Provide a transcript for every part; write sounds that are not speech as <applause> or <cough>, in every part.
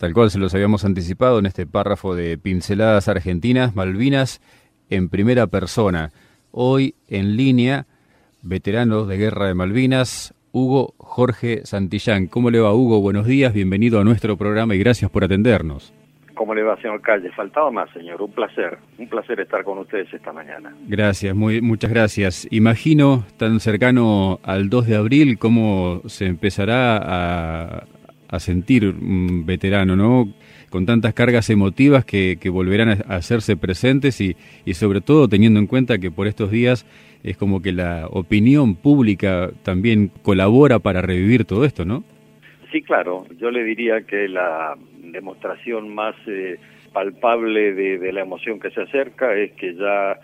Tal cual se los habíamos anticipado en este párrafo de Pinceladas Argentinas, Malvinas en primera persona. Hoy en línea, veterano de Guerra de Malvinas, Hugo Jorge Santillán. ¿Cómo le va, Hugo? Buenos días, bienvenido a nuestro programa y gracias por atendernos. ¿Cómo le va, señor Calle? Faltaba más, señor. Un placer. Un placer estar con ustedes esta mañana. Gracias, muy, muchas gracias. Imagino, tan cercano al 2 de abril, cómo se empezará a, a sentir un veterano, ¿no? Con tantas cargas emotivas que, que volverán a hacerse presentes y, y sobre todo teniendo en cuenta que por estos días es como que la opinión pública también colabora para revivir todo esto, ¿no? Sí, claro. Yo le diría que la demostración más eh, palpable de, de, la emoción que se acerca es que ya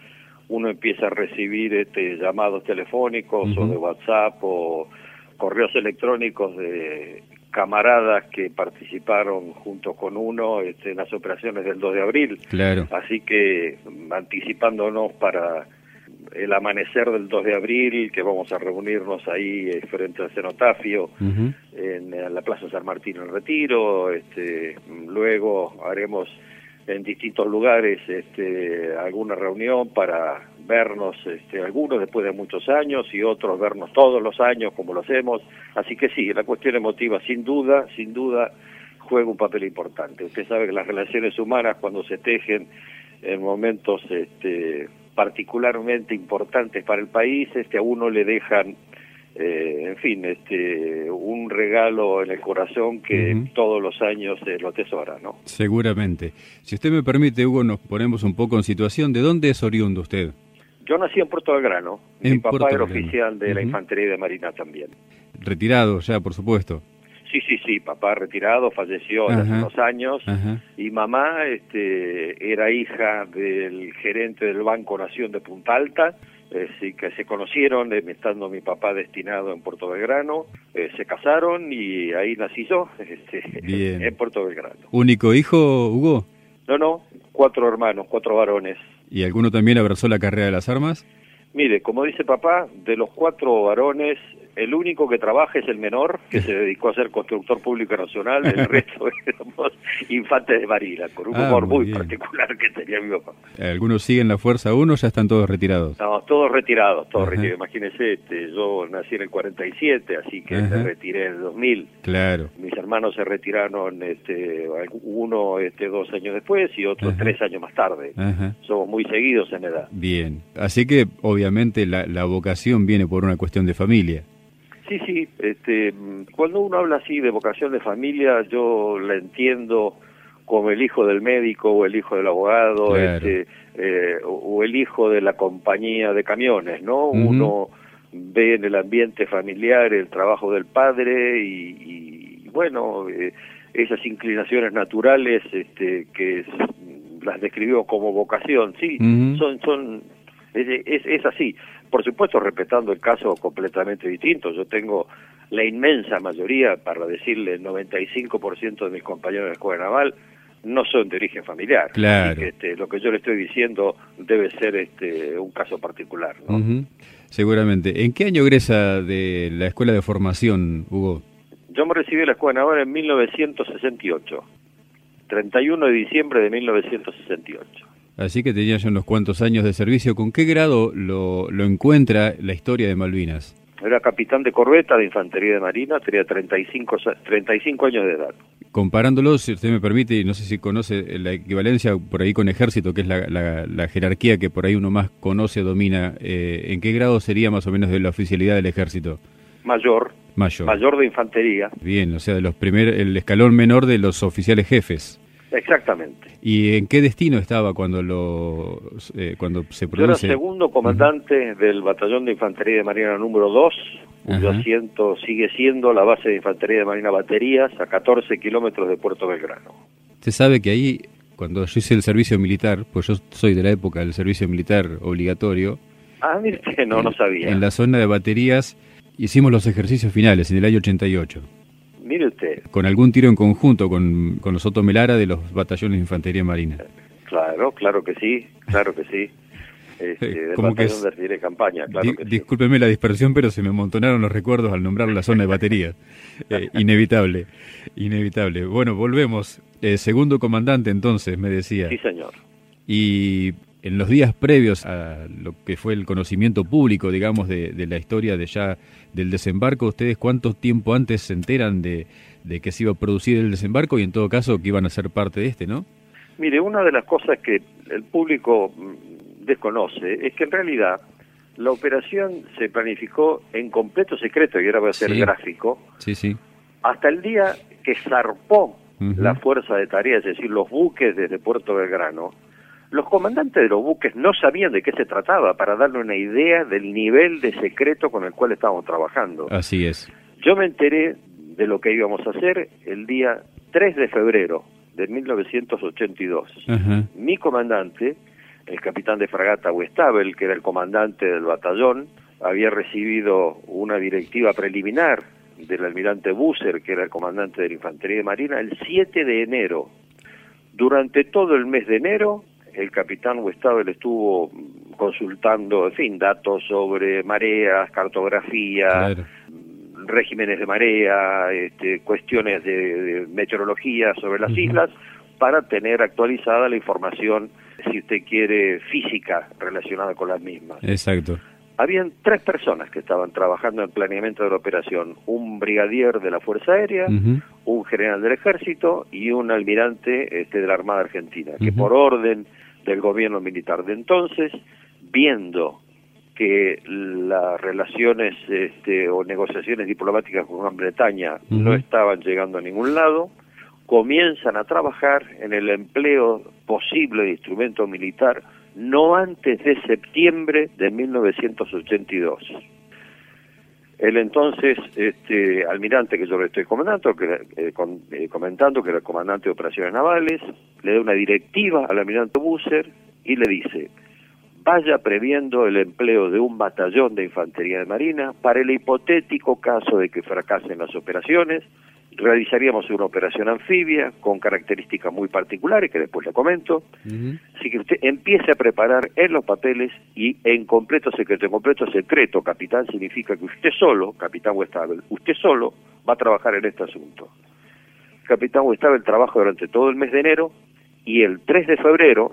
uno empieza a recibir este, llamados telefónicos uh -huh. o de WhatsApp o correos electrónicos de camaradas que participaron junto con uno este, en las operaciones del 2 de abril. Claro. Así que anticipándonos para el amanecer del 2 de abril, que vamos a reunirnos ahí eh, frente al cenotafio, uh -huh. en, en, la Plaza San Martín en Retiro, este, luego haremos en distintos lugares este, alguna reunión para vernos, este, algunos después de muchos años y otros vernos todos los años como lo hacemos. Así que sí, la cuestión emotiva sin duda, sin duda juega un papel importante. Usted sabe que las relaciones humanas cuando se tejen en momentos este, particularmente importantes para el país, este, a uno le dejan eh, en fin, este, un regalo en el corazón que uh -huh. todos los años eh, lo atesora, ¿no? Seguramente. Si usted me permite, Hugo, nos ponemos un poco en situación. ¿De dónde es oriundo usted? Yo nací en Puerto Belgrano. En Mi papá Puerto era Belgrano. oficial de uh -huh. la Infantería de Marina también. Retirado ya, por supuesto. Sí, sí, sí, papá retirado, falleció hace unos años Ajá. y mamá este, era hija del gerente del Banco Nación de Punta Alta, eh, sí, que se conocieron eh, estando mi papá destinado en Puerto Belgrano, eh, se casaron y ahí nací yo, <laughs> este, en Puerto Belgrano. ¿Único hijo, Hugo? No, no, cuatro hermanos, cuatro varones. ¿Y alguno también abrazó la carrera de las armas? Mire, como dice papá, de los cuatro varones, el único que trabaja es el menor, que se dedicó a ser constructor público nacional, el <laughs> resto éramos infantes de marina, con un Ah, humor muy bien. particular que tenía mi papá. ¿Algunos siguen la fuerza uno o ya están todos retirados? No, todos retirados, todos Ajá. retirados. Imagínese, este, yo nací en el 47, así que Ajá. me retiré en el 2000. Claro. Mis hermanos se retiraron, este, uno este, dos años después y otro Ajá. tres años más tarde. Somos muy seguidos en edad. Bien. Así que obviamente la, la vocación viene por una cuestión de familia. Sí, sí, este, cuando uno habla así de vocación de familia, yo la entiendo como el hijo del médico o el hijo del abogado Claro. este, eh, o, el hijo de la compañía de camiones, ¿no? Uno ve en el ambiente familiar el trabajo del padre y, y, bueno, eh, esas inclinaciones naturales este, que es- las describió como vocación, sí, son, son es, es, es así. Por supuesto, respetando el caso completamente distinto. Yo tengo la inmensa mayoría, para decirle el 95% de mis compañeros de la Escuela Naval, no son de origen familiar. Claro. Así que, este, lo que yo le estoy diciendo debe ser este, un caso particular. ¿no? Seguramente. ¿En qué año egresa de la escuela de formación, Hugo? Yo me recibí de la Escuela Naval en 1968. 31 de diciembre de 1968. Así que tenía ya unos cuantos años de servicio. ¿Con qué grado lo, lo encuentra la historia de Malvinas? Era capitán de corbeta de Infantería de Marina, tenía 35, sa- 35 años de edad. Comparándolo, si usted me permite, y no sé si conoce la equivalencia por ahí con ejército, que es la, la- la jerarquía que por ahí uno más conoce, domina, eh, ¿en qué grado sería más o menos de la oficialidad del ejército? Mayor, Mayor. mayor de infantería, Bien, o sea, de los primer, el escalón menor de los oficiales jefes. Exactamente. ¿Y en qué destino estaba cuando lo eh, cuando se Yo era produce? segundo comandante del batallón de infantería de marina número 2, cuyo asiento sigue siendo la base de infantería de marina baterías a 14 kilómetros de Puerto Belgrano. Usted sabe que ahí, cuando yo hice el servicio militar, pues yo soy de la época del servicio militar obligatorio, Ah, mire, <laughs> no, no sabía. en la zona de baterías hicimos los ejercicios finales en el año 88, Mire usted, con algún tiro en conjunto con, con los Otto Melara de los batallones de infantería marina. claro, claro que sí, claro que sí. <laughs> Este, Como que es- de campaña, claro Di- que sí. Discúlpeme la dispersión, pero se me amontonaron los recuerdos al nombrar la zona de baterías. <laughs> Eh, inevitable, inevitable. Bueno, volvemos. Eh, segundo comandante entonces, me decía. Sí, señor. Y en los días previos a lo que fue el conocimiento público, digamos, de, la historia de ya del desembarco, ¿ustedes cuánto tiempo antes se enteran de, de que se iba a producir el desembarco y en todo caso que iban a ser parte de este, no? Mire, una de las cosas que el público mm, desconoce es que en realidad la operación se planificó en completo secreto, y ahora voy a ser gráfico, sí, sí. hasta el día que zarpó la fuerza de tarea, es decir, los buques desde Puerto Belgrano, los comandantes de los buques no sabían de qué se trataba para darle una idea del nivel de secreto con el cual estábamos trabajando. Así es. Yo me enteré de lo que íbamos a hacer el día 3 de febrero de 1982. Mi comandante, el capitán de fragata Westabel, que era el comandante del batallón, había recibido una directiva preliminar del almirante Busser, que era el comandante de la Infantería de Marina, el 7 de enero. Durante todo el mes de enero, el capitán Westabel estuvo consultando, en fin, datos sobre mareas, cartografía, regímenes de marea, este, cuestiones de, meteorología sobre las islas, para tener actualizada la información, si usted quiere, física relacionada con las mismas. Exacto. Habían tres personas que estaban trabajando en planeamiento de la operación, un brigadier de la Fuerza Aérea, un general del Ejército y un almirante este, de la Armada Argentina, que por orden del gobierno militar de entonces, viendo que las relaciones este, o negociaciones diplomáticas con Gran Bretaña no estaban llegando a ningún lado, comienzan a trabajar en el empleo posible de instrumento militar no antes de septiembre de 1982. El entonces este, almirante que yo le estoy comandando, que, eh, eh, comentando, que era comandante de operaciones navales, le da una directiva al almirante Busser y le dice, vaya previendo el empleo de un batallón de infantería de marina para el hipotético caso de que fracasen las operaciones, realizaríamos una operación anfibia con características muy particulares que después le comento. Así que usted empiece a preparar en los papeles y en completo secreto. En completo secreto, capitán, significa que usted solo, capitán Westabel, usted solo va a trabajar en este asunto. Capitán Westabel trabaja durante todo el mes de enero y el 3 de febrero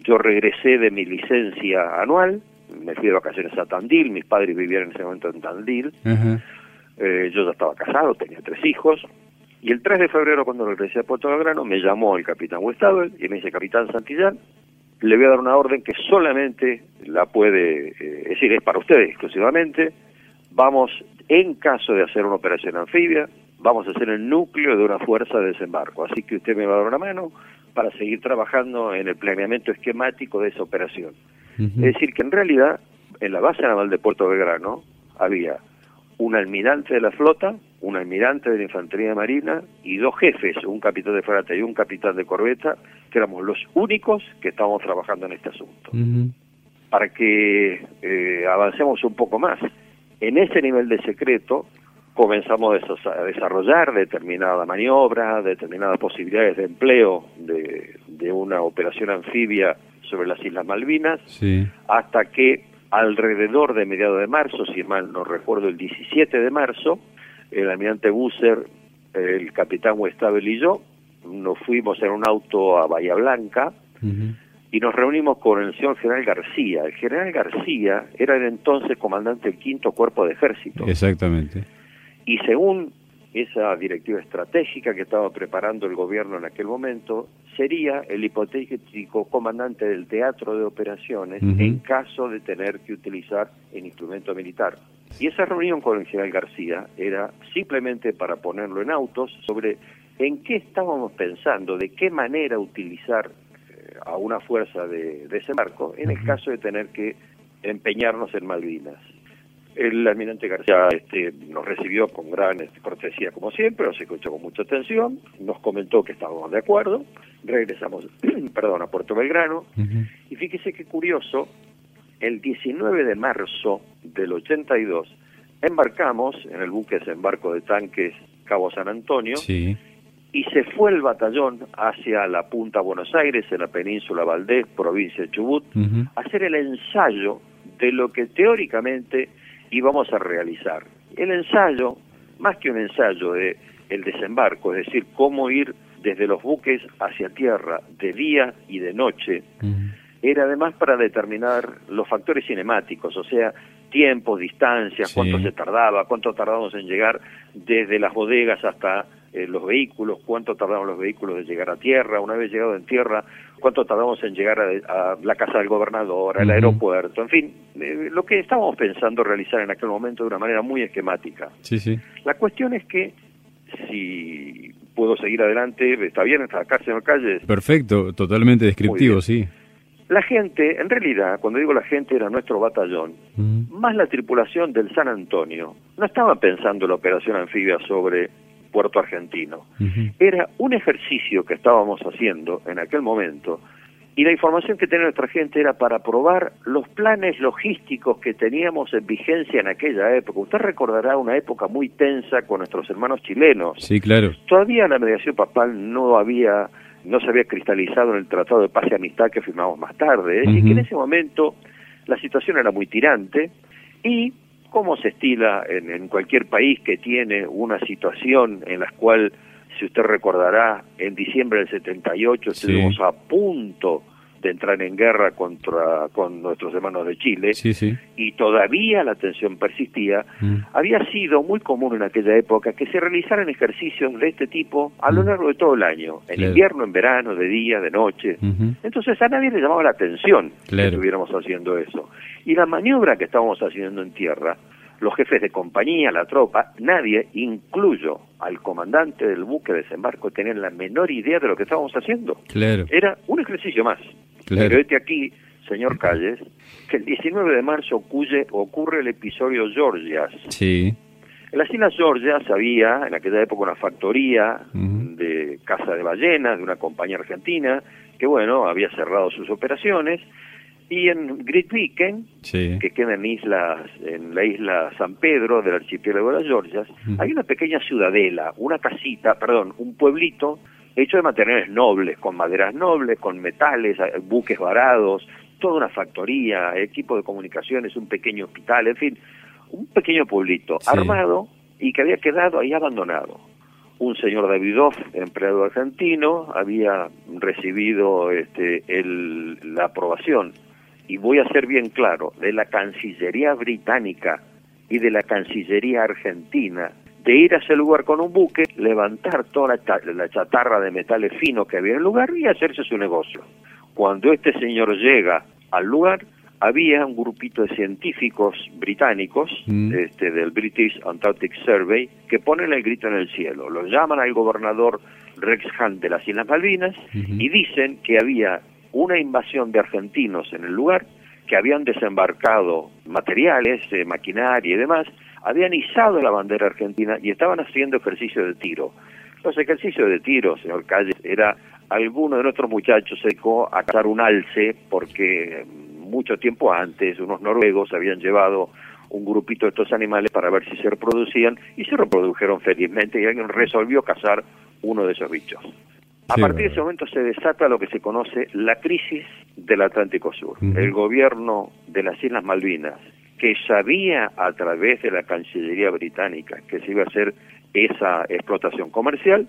yo regresé de mi licencia anual, me fui de vacaciones a Tandil, mis padres vivían en ese momento en Tandil. Eh, yo ya estaba casado, tenía tres hijos, y el 3 de febrero cuando regresé a Puerto Belgrano me llamó el capitán Westabel y me dice, capitán Santillán, le voy a dar una orden que solamente la puede, eh, es decir, es para ustedes exclusivamente, vamos, en caso de hacer una operación anfibia, vamos a hacer el núcleo de una fuerza de desembarco, así que usted me va a dar una mano para seguir trabajando en el planeamiento esquemático de esa operación. Es decir, que en realidad en la base naval de Puerto Belgrano había un almirante de la flota, un almirante de la infantería marina y dos jefes, un capitán de fragata y un capitán de corbeta, que éramos los únicos que estábamos trabajando en este asunto. Para que eh, avancemos un poco más, en ese nivel de secreto comenzamos a desarrollar determinada maniobra, determinadas posibilidades de empleo de, de una operación anfibia sobre las Islas Malvinas, hasta que alrededor de mediados de marzo, si mal no recuerdo, el 17 de marzo, el almirante Busser, el capitán Westabel y yo nos fuimos en un auto a Bahía Blanca y nos reunimos con el señor general García. El general García era el entonces comandante del quinto cuerpo de ejército. Exactamente. Y según esa directiva estratégica que estaba preparando el gobierno en aquel momento, sería el hipotético comandante del teatro de operaciones en caso de tener que utilizar el instrumento militar. Y esa reunión con el general García era simplemente para ponerlo en autos sobre en qué estábamos pensando, de qué manera utilizar eh, a una fuerza de desembarco en el caso de tener que empeñarnos en Malvinas. El almirante García este, nos recibió con gran este, cortesía como siempre, nos escuchó con mucha atención, nos comentó que estábamos de acuerdo, regresamos <clears throat> perdón, a Puerto Belgrano. Y fíjese qué curioso, el 19 de marzo del 82 embarcamos en el buque desembarco de tanques Cabo San Antonio y se fue el batallón hacia la punta Buenos Aires, en la península Valdés, provincia de Chubut, a hacer el ensayo de lo que teóricamente y vamos a realizar. El ensayo, más que un ensayo de el desembarco, es decir, cómo ir desde los buques hacia tierra de día y de noche, era además para determinar los factores cinemáticos, o sea, tiempos, distancias, cuánto se tardaba, cuánto tardamos en llegar desde las bodegas hasta eh, los vehículos, cuánto tardaban los vehículos en llegar a tierra, una vez llegado en tierra, cuánto tardamos en llegar a, la casa del gobernador, al aeropuerto, en fin, eh, lo que estábamos pensando realizar en aquel momento de una manera muy esquemática. Sí, sí. La cuestión es que si puedo seguir adelante, está bien, está acá, señor Calles. Perfecto, totalmente descriptivo, sí. La gente, en realidad, cuando digo la gente era nuestro batallón, más la tripulación del San Antonio, no estaba pensando en la operación anfibia sobre Puerto Argentino. Era un ejercicio que estábamos haciendo en aquel momento y la información que tenía nuestra gente era para probar los planes logísticos que teníamos en vigencia en aquella época. Usted recordará una época muy tensa con nuestros hermanos chilenos. Sí, claro. Todavía la mediación papal no había no se había cristalizado en el Tratado de Paz y Amistad que firmamos más tarde. Es decir, que en ese momento la situación era muy tirante y como se estila en, cualquier país que tiene una situación en la cual, si usted recordará, en diciembre del 78 estuvimos a punto de entrar en guerra contra con nuestros hermanos de Chile y todavía la tensión persistía, mm. había sido muy común en aquella época que se realizaran ejercicios de este tipo a lo mm. largo de todo el año, en invierno, en verano, de día, de noche. Entonces a nadie le llamaba la atención que estuviéramos haciendo eso. Y la maniobra que estábamos haciendo en tierra, los jefes de compañía, la tropa, nadie, incluyo al comandante del buque de desembarco, tenían la menor idea de lo que estábamos haciendo. Era un ejercicio más. Pero este aquí, señor Calles, que el 19 de marzo ocurre, ocurre el episodio Georgias. Sí. En las Islas Georgias había, en aquella época, una factoría de caza de ballenas de una compañía argentina que, bueno, había cerrado sus operaciones. Y en Great Weekend, que queda en, islas, en la isla San Pedro del archipiélago de las Georgias, hay una pequeña ciudadela, una casita, perdón, un pueblito hecho de materiales nobles, con maderas nobles, con metales, eh, buques varados, toda una factoría, equipo de comunicaciones, un pequeño hospital, en fin, un pequeño pueblito armado y que había quedado ahí abandonado. Un señor Davidoff, empleado argentino, había recibido este, el, la aprobación, y voy a ser bien claro, de la Cancillería británica y de la Cancillería argentina de ir a ese lugar con un buque, levantar toda la, chatarra de metales finos que había en el lugar y hacerse su negocio. Cuando este señor llega al lugar, había un grupito de científicos británicos mm. este, del British Antarctic Survey que ponen el grito en el cielo. Lo llaman al gobernador Rex Hunt de las Islas Malvinas y dicen que había una invasión de argentinos en el lugar, que habían desembarcado materiales, eh, maquinaria y demás, habían izado la bandera argentina y estaban haciendo ejercicio de tiro. Los ejercicios de tiro, señor Calle, era alguno de nuestros muchachos se dedicó a cazar un alce porque mucho tiempo antes unos noruegos habían llevado un grupito de estos animales para ver si se reproducían y se reprodujeron felizmente y alguien resolvió cazar uno de esos bichos. A partir de ese momento se desata lo que se conoce la crisis del Atlántico Sur. El gobierno de las Islas Malvinas que sabía a través de la Cancillería británica que se iba a hacer esa explotación comercial,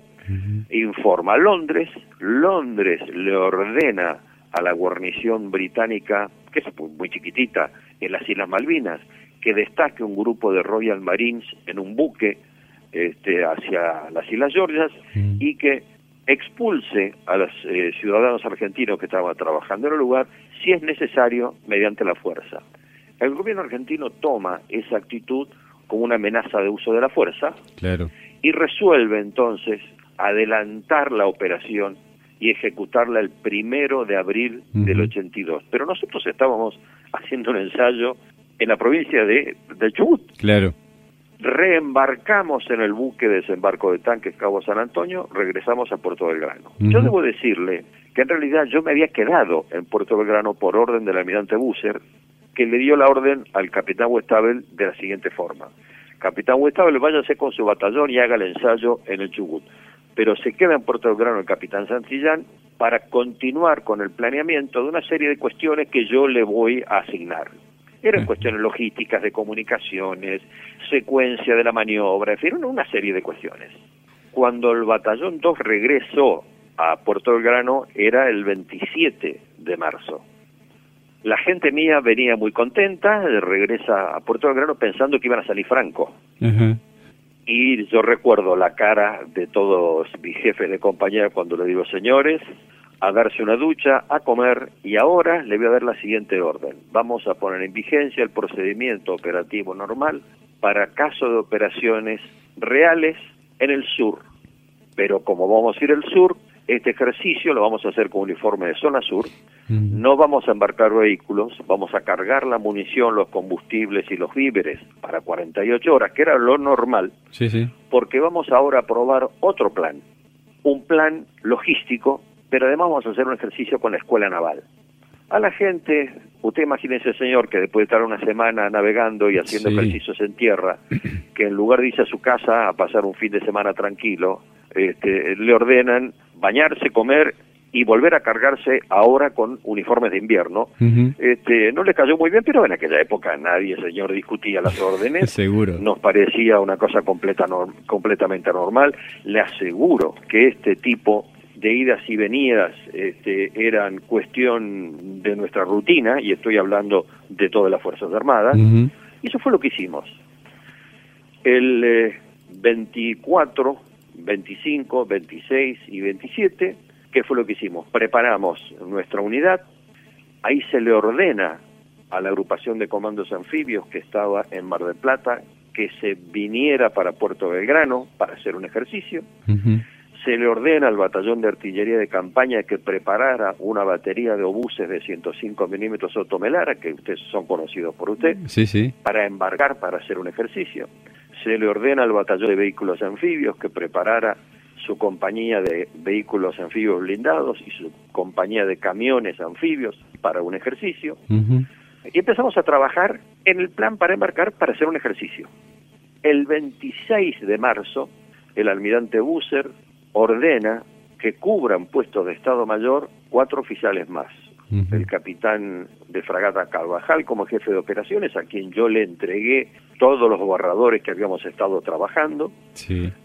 informa a Londres, Londres le ordena a la guarnición británica, que es muy chiquitita, en las Islas Malvinas, que destaque un grupo de Royal Marines en un buque este, hacia las Islas Georgias y que expulse a los eh, ciudadanos argentinos que estaban trabajando en el lugar, si es necesario, mediante la fuerza. El gobierno argentino toma esa actitud como una amenaza de uso de la fuerza y resuelve entonces adelantar la operación y ejecutarla el primero de abril del 82. Pero nosotros estábamos haciendo un ensayo en la provincia de, de Chubut. Claro. Reembarcamos en el buque de desembarco de tanques Cabo San Antonio, regresamos a Puerto Belgrano. Yo debo decirle que en realidad yo me había quedado en Puerto Belgrano por orden del almirante Busser que le dio la orden al capitán Westabel de la siguiente forma. Capitán Westabel, váyase con su batallón y haga el ensayo en el Chubut. Pero se queda en Puerto Belgrano el capitán Santillán para continuar con el planeamiento de una serie de cuestiones que yo le voy a asignar. Eran cuestiones logísticas, de comunicaciones, secuencia de la maniobra, en fin, una serie de cuestiones. cuando el batallón 2 regresó a Puerto Belgrano era el 27 de marzo. La gente mía venía muy contenta, regresa a Puerto Belgrano pensando que iban a salir franco. Y yo recuerdo la cara de todos mis jefes de compañía cuando le digo, señores, a darse una ducha, a comer y ahora le voy a dar la siguiente orden. Vamos a poner en vigencia el procedimiento operativo normal para caso de operaciones reales en el sur. Pero como vamos a ir al sur, este ejercicio lo vamos a hacer con uniforme de zona sur. No vamos a embarcar vehículos, vamos a cargar la munición, los combustibles y los víveres para 48 horas, que era lo normal, sí, sí. porque vamos ahora a probar otro plan, un plan logístico, pero además vamos a hacer un ejercicio con la escuela naval. A la gente, usted imagínese, señor, que después de estar una semana navegando y haciendo ejercicios en tierra, <clears throat> que en lugar de irse a su casa a pasar un fin de semana tranquilo, este, le ordenan bañarse, comer y volver a cargarse ahora con uniformes de invierno. este, no le cayó muy bien, pero en aquella época nadie, señor, discutía las órdenes. <laughs> Seguro. Nos parecía una cosa completa, completamente normal. Le aseguro que este tipo de idas y venidas este, eran cuestión de nuestra rutina, y estoy hablando de todas las Fuerzas Armadas, y eso fue lo que hicimos. El 24 eh, 25, 26 y 27, ¿qué fue lo que hicimos? Preparamos nuestra unidad, ahí se le ordena a la agrupación de comandos anfibios que estaba en Mar del Plata que se viniera para Puerto Belgrano para hacer un ejercicio. Se le ordena al batallón de artillería de campaña que preparara una batería de obuses de 105 milímetros Otomelara, que ustedes son conocidos por usted, sí, sí. para embarcar para hacer un ejercicio se le ordena al batallón de vehículos anfibios que preparara su compañía de vehículos anfibios blindados y su compañía de camiones anfibios para un ejercicio. Y empezamos a trabajar en el plan para embarcar para hacer un ejercicio. El 26 de marzo, el almirante Busser ordena que cubran puestos de Estado Mayor cuatro oficiales más. El capitán de fragata Carvajal como jefe de operaciones, a quien yo le entregué todos los borradores que habíamos estado trabajando.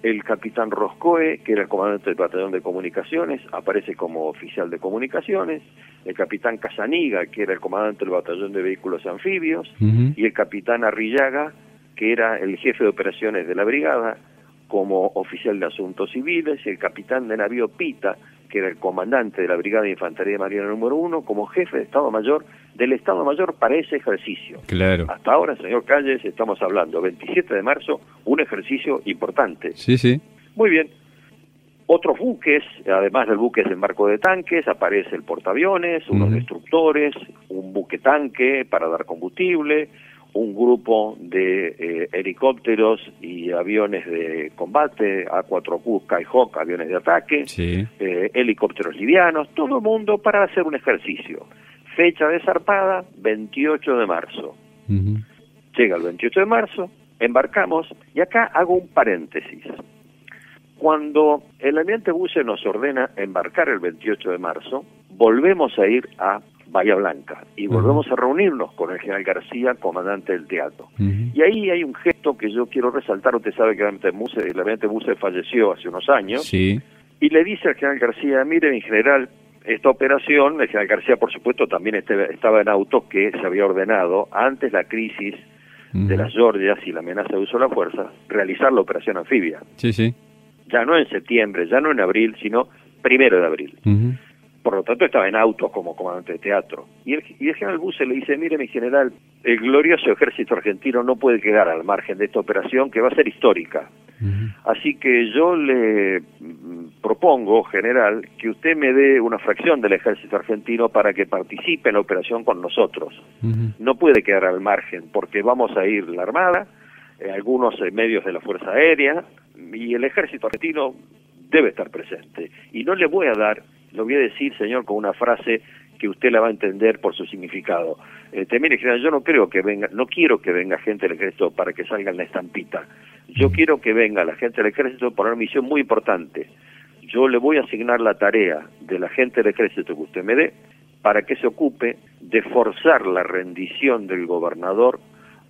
El capitán Roscoe, que era el comandante del batallón de comunicaciones, aparece como oficial de comunicaciones. El capitán Casaniga, que era el comandante del batallón de vehículos anfibios. Y el capitán Arrillaga, que era el jefe de operaciones de la brigada, como oficial de asuntos civiles. Y el capitán de navío Pita, que era el comandante de la Brigada de Infantería Marina número uno, como jefe de Estado Mayor del Estado Mayor para ese ejercicio. Claro. Hasta ahora, señor Calles, estamos hablando, 27 de marzo, un ejercicio importante. Sí, sí. Muy bien. Otros buques, además del buque de embarco de tanques, aparece el portaaviones, unos destructores, un buque tanque para dar combustible, un grupo de eh, helicópteros y aviones de combate, A4Q, Skyhawk, aviones de ataque, eh, helicópteros livianos, todo el mundo para hacer un ejercicio. Fecha de zarpada, 28 de marzo. Llega el 28 de marzo, embarcamos, y acá hago un paréntesis. Cuando el ambiente buce nos ordena embarcar el 28 de marzo, volvemos a ir a Bahía Blanca. Y volvemos a reunirnos con el general García, comandante del teatro. Y ahí hay un gesto que yo quiero resaltar, usted sabe que el almirante Buse, falleció hace unos años, y le dice al general García, mire, mi general, esta operación, el general García por supuesto también este, estaba en autos que se había ordenado antes la crisis de las Georgias y la amenaza de uso de la fuerza, realizar la operación anfibia. Sí, sí. Ya no en septiembre, ya no en abril, sino primero de abril por lo tanto estaba en autos como comandante de teatro. Y el, y el general Buse le dice, mire mi general, el glorioso ejército argentino no puede quedar al margen de esta operación que va a ser histórica. Así que yo le mm, propongo, general, que usted me dé una fracción del ejército argentino para que participe en la operación con nosotros. No puede quedar al margen porque vamos a ir la Armada, eh, algunos eh, medios de la Fuerza Aérea y el ejército argentino debe estar presente. Y no le voy a dar lo voy a decir, señor, con una frase que usted la va a entender por su significado. Este, mire, general, yo no creo que venga, no quiero que venga gente del ejército para que salga en la estampita. Yo quiero que venga la gente del ejército por una misión muy importante. Yo le voy a asignar la tarea de la gente del ejército que usted me dé para que se ocupe de forzar la rendición del gobernador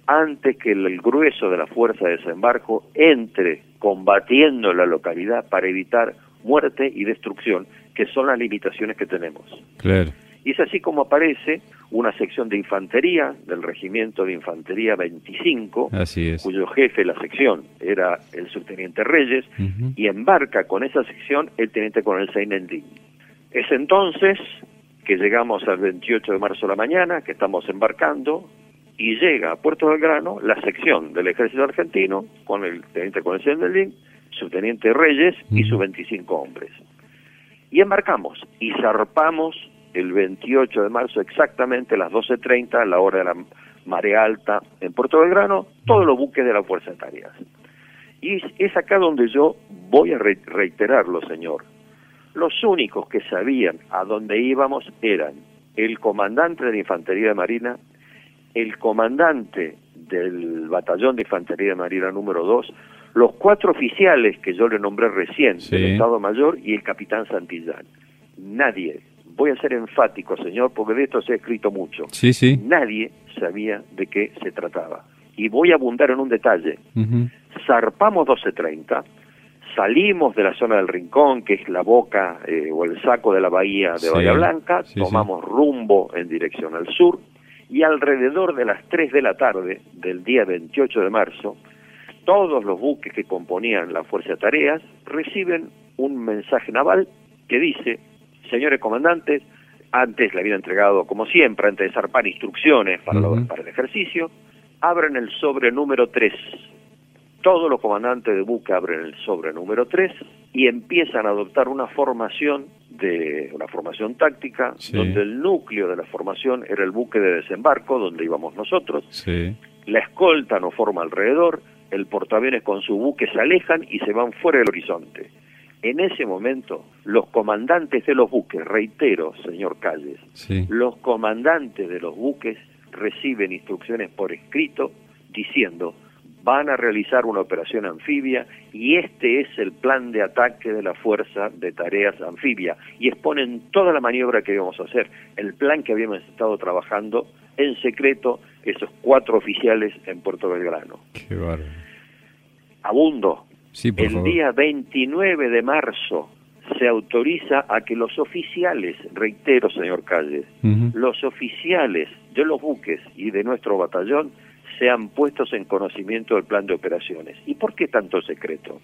antes que el grueso de la fuerza de desembarco entre combatiendo la localidad para evitar muerte y destrucción, que son las limitaciones que tenemos. Claro. Y es así como aparece una sección de infantería del Regimiento de Infantería 25, cuyo jefe de la sección era el subteniente Reyes, y embarca con esa sección el teniente coronel Seinendín. Es entonces que llegamos al 28 de marzo de la mañana, que estamos embarcando, y llega a Puerto del Grano la sección del ejército argentino con el teniente coronel Seinendín, subteniente Reyes y sus 25 hombres. Y embarcamos y zarpamos el 28 de marzo exactamente a las 12.30, a la hora de la marea alta en Puerto Belgrano, todos los buques de la Fuerza Tareas. Y es acá donde yo voy a reiterarlo, señor. Los únicos que sabían a dónde íbamos eran el comandante de la Infantería de Marina, el comandante del Batallón de Infantería de Marina número 2, los cuatro oficiales que yo le nombré recién del Estado Mayor y el capitán Santillán. Nadie voy a ser enfático, señor, porque de esto se ha escrito mucho. Sí, sí. Nadie sabía de qué se trataba. Y voy a abundar en un detalle. Zarpamos 12.30, salimos de la zona del Rincón, que es la boca eh, o el saco de la bahía de Bahía Blanca, tomamos rumbo en dirección al sur, y alrededor de las 3 de la tarde del día 28 de marzo, todos los buques que componían la Fuerza de Tareas reciben un mensaje naval que dice señores comandantes, antes le habían entregado, como siempre, antes de zarpar instrucciones para, para el ejercicio, abren el sobre número 3. Todos los comandantes de buque abren el sobre número 3 y empiezan a adoptar una formación de una formación táctica, donde el núcleo de la formación era el buque de desembarco, donde íbamos nosotros. La escolta nos forma alrededor, el portaaviones con su buque se alejan y se van fuera del horizonte. En ese momento, los comandantes de los buques, reitero, señor Calles, los comandantes de los buques reciben instrucciones por escrito diciendo van a realizar una operación anfibia y este es el plan de ataque de la Fuerza de Tareas Anfibia y exponen toda la maniobra que íbamos a hacer, el plan que habíamos estado trabajando en secreto esos cuatro oficiales en Puerto Belgrano. Qué bárbaro. Abundo, el día 29 de marzo se autoriza a que los oficiales, reitero señor Calles, los oficiales de los buques y de nuestro batallón sean puestos en conocimiento del plan de operaciones. ¿Y por qué tanto secreto?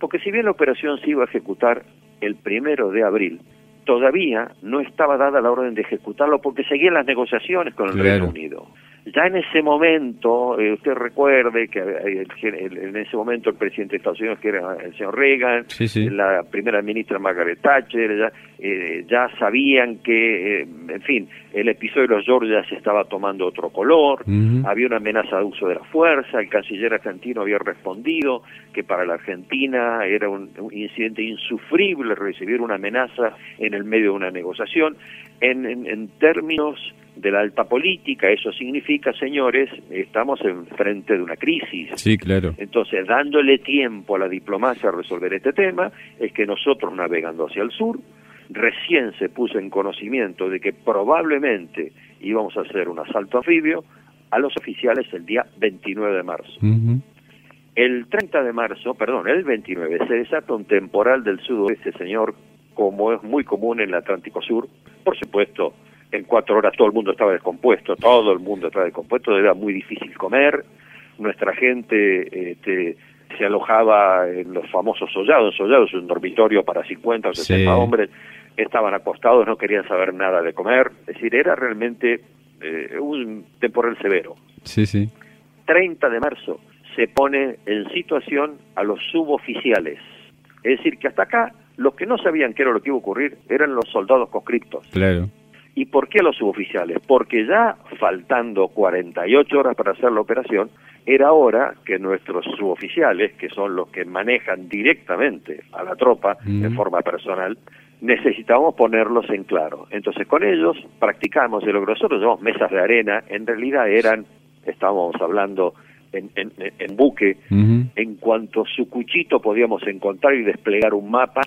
Porque si bien la operación se iba a ejecutar el primero de abril, todavía no estaba dada la orden de ejecutarlo porque seguían las negociaciones con el Reino Unido. Ya en ese momento, eh, usted recuerde que eh, en ese momento el presidente de Estados Unidos, que era el señor Reagan, la primera ministra Margaret Thatcher, ya, eh, ya sabían que, en fin, el episodio de los Georgia se estaba tomando otro color, había una amenaza de uso de la fuerza, el canciller argentino había respondido que para la Argentina era un, incidente insufrible recibir una amenaza en el medio de una negociación. En, en términos de la alta política, eso significa, señores, estamos en frente de una crisis. Sí, claro. Entonces, dándole tiempo a la diplomacia a resolver este tema, es que nosotros navegando hacia el sur, recién se puso en conocimiento de que probablemente íbamos a hacer un asalto anfibio a los oficiales el día 29 de marzo. El 30 de marzo, perdón, el 29, se desata un temporal del sudoeste, señor, como es muy común en el Atlántico Sur. Por supuesto, en cuatro horas todo el mundo estaba descompuesto, todo el mundo estaba descompuesto, era muy difícil comer, nuestra gente este, se alojaba en los famosos sollados, sollados un dormitorio para 50 o 60 hombres, estaban acostados, no querían saber nada de comer, es decir, era realmente eh, un temporal severo. Sí, sí. 30 de marzo se pone en situación a los suboficiales, es decir, que hasta acá los que no sabían qué era lo que iba a ocurrir eran los soldados conscriptos. Claro. ¿Y por qué los suboficiales? Porque ya faltando 48 horas para hacer la operación, era hora que nuestros suboficiales, que son los que manejan directamente a la tropa en forma personal, necesitábamos ponerlos en claro. Entonces con ellos practicamos, y lo que nosotros llamamos mesas de arena, en realidad eran, estábamos hablando en, en, buque, en cuanto su cuchito podíamos encontrar y desplegar un mapa,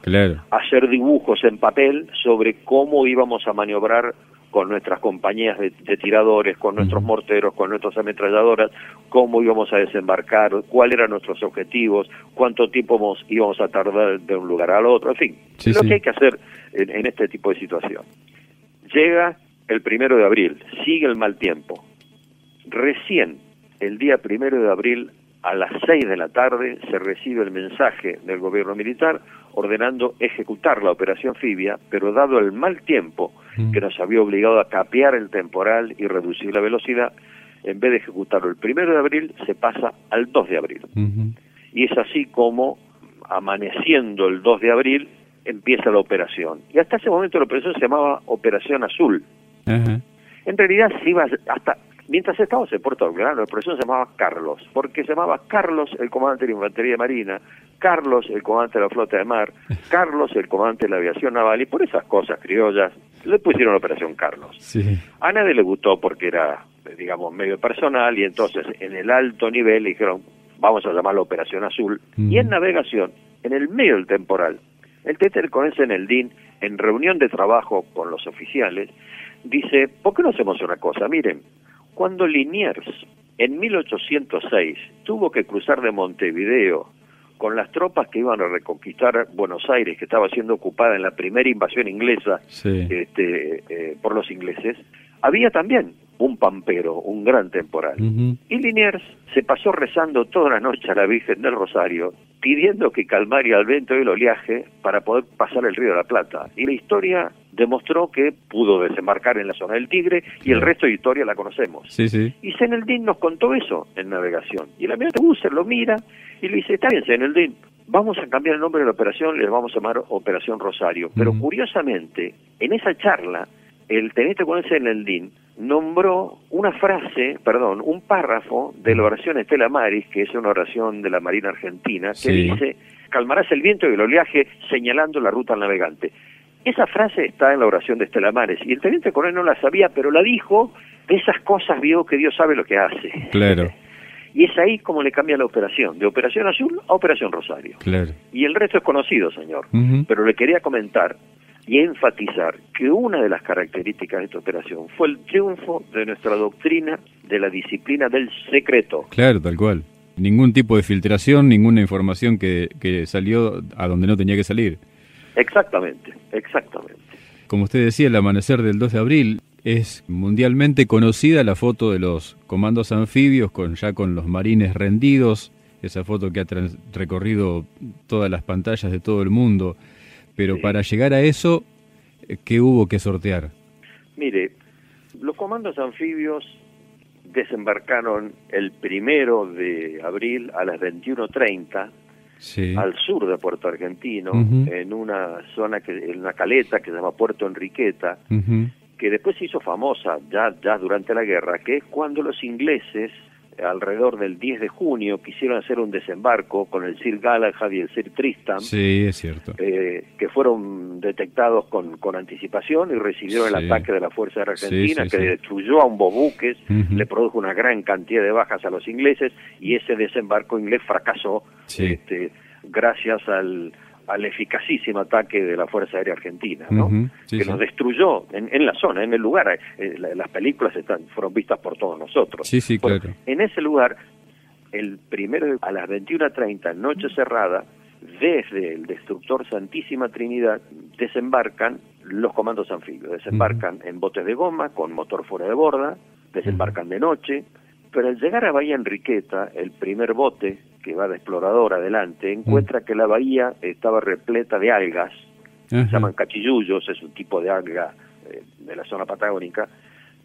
hacer dibujos en papel sobre cómo íbamos a maniobrar con nuestras compañías de, tiradores, con nuestros morteros, con nuestras ametralladoras, cómo íbamos a desembarcar, cuáles eran nuestros objetivos, cuánto tiempo íbamos a tardar de un lugar al otro, en fin, lo que hay que hacer en, este tipo de situación. Llega el primero de abril, sigue el mal tiempo. Recién el día primero de abril a las seis de la tarde se recibe el mensaje del gobierno militar ordenando ejecutar la operación Fibia, pero dado el mal tiempo mm. que nos había obligado a capear el temporal y reducir la velocidad, en vez de ejecutarlo el primero de abril, se pasa al 2 de abril. Y es así como, amaneciendo el 2 de abril, empieza la operación. Y hasta ese momento la operación se llamaba Operación Azul. En realidad se iba hasta Mientras estábamos en Puerto Belgrano, la eso se llamaba Carlos, porque se llamaba Carlos el comandante de la Infantería Marina, Carlos el comandante de la Flota de Mar, <laughs> Carlos el comandante de la Aviación Naval, y por esas cosas criollas le pusieron la Operación Carlos. A nadie le gustó porque era, digamos, medio personal, y entonces en el alto nivel le dijeron, vamos a llamarlo Operación Azul, y en navegación, en el medio del temporal, el Teter con ese en el DIN, en reunión de trabajo con los oficiales, dice, ¿por qué no hacemos una cosa? Miren, cuando Liniers en 1806 tuvo que cruzar de Montevideo con las tropas que iban a reconquistar Buenos Aires, que estaba siendo ocupada en la primera invasión inglesa este, eh, por los ingleses, había también un pampero, un gran temporal. Y Liniers se pasó rezando toda la noche a la Virgen del Rosario, pidiendo que calmara el viento y el oleaje para poder pasar el río de la Plata. Y la historia demostró que pudo desembarcar en la zona del Tigre y el resto de historia la conocemos. Sí, sí. Y Seneldín nos contó eso en navegación. Y el almirante Busser lo mira y le dice, está bien Seneldín, vamos a cambiar el nombre de la operación, le vamos a llamar Operación Rosario. Pero curiosamente, en esa charla, el teniente coronel Seneldín nombró una frase, perdón, un párrafo de la oración Estela Maris, que es una oración de la Marina Argentina, que dice, calmarás el viento y el oleaje señalando la ruta al navegante. Esa frase está en la oración de Estela Maris, y el teniente coronel no la sabía, pero la dijo, de esas cosas vio que Dios sabe lo que hace. Claro. <laughs> Y es ahí como le cambia la operación, de Operación Azul a Operación Rosario. Claro. Y el resto es conocido, señor. Pero le quería comentar y enfatizar que una de las características de esta operación fue el triunfo de nuestra doctrina de la disciplina del secreto. Claro, tal cual. Ningún tipo de filtración, ninguna información que, que salió a donde no tenía que salir. Exactamente, exactamente. Como usted decía, el amanecer del 2 de abril es mundialmente conocida la foto de los comandos anfibios con ya con los marines rendidos, esa foto que ha recorrido todas las pantallas de todo el mundo. Pero para llegar a eso, ¿qué hubo que sortear? Mire, los comandos anfibios desembarcaron el primero de abril a las 21.30 al sur de Puerto Argentino, en una zona, que, en una caleta que se llama Puerto Enriqueta, que después se hizo famosa ya, ya durante la guerra, que es cuando los ingleses alrededor del 10 de junio quisieron hacer un desembarco con el Sir Galahad y el Sir Tristan. Sí, es cierto. Eh, que fueron detectados con, con anticipación y recibieron el ataque de la Fuerza Argentina, que destruyó a un buques, le produjo una gran cantidad de bajas a los ingleses y ese desembarco inglés fracasó este, gracias al al eficacísimo ataque de la Fuerza Aérea Argentina, ¿no? que nos destruyó en, en, la zona, en el lugar. Eh, las películas están, fueron vistas por todos nosotros. Sí, sí, claro. en ese lugar, el primero a las 21.30, noche cerrada, desde el destructor Santísima Trinidad, desembarcan los comandos anfibios. Desembarcan en botes de goma, con motor fuera de borda, desembarcan de noche, pero al llegar a Bahía Enriqueta, el primer bote que va de explorador adelante, encuentra que la bahía estaba repleta de algas, se llaman cachillullos, es un tipo de alga eh, de la zona patagónica,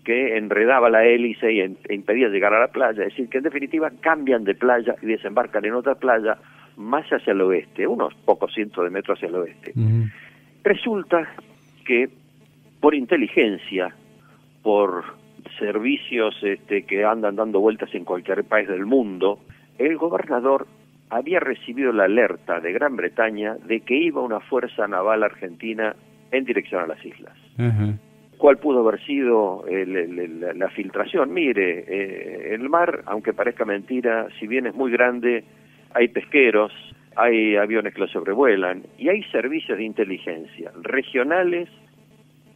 que enredaba la hélice y e impedía llegar a la playa. Es decir, que en definitiva cambian de playa y desembarcan en otra playa más hacia el oeste, unos pocos cientos de metros hacia el oeste. Resulta que por inteligencia, por servicios este, que andan dando vueltas en cualquier país del mundo, el gobernador había recibido la alerta de Gran Bretaña de que iba una fuerza naval argentina en dirección a las islas. cuál pudo haber sido la filtración. Mire, eh, el mar, aunque parezca mentira, si bien es muy grande, hay pesqueros, hay aviones que lo sobrevuelan y hay servicios de inteligencia regionales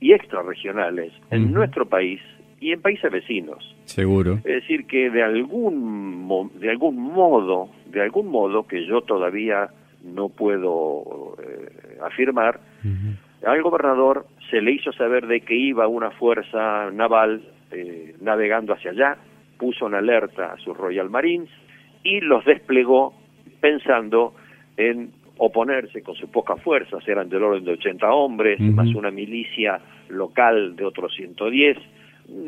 y extrarregionales en nuestro país y en países vecinos. Seguro. Es decir, que de algún, de algún modo, de algún modo que yo todavía no puedo eh, afirmar, al gobernador se le hizo saber de que iba una fuerza naval eh, navegando hacia allá, puso en alerta a sus Royal Marines y los desplegó pensando en oponerse con sus pocas fuerzas, eran del orden de 80 hombres, más una milicia local de otros 110,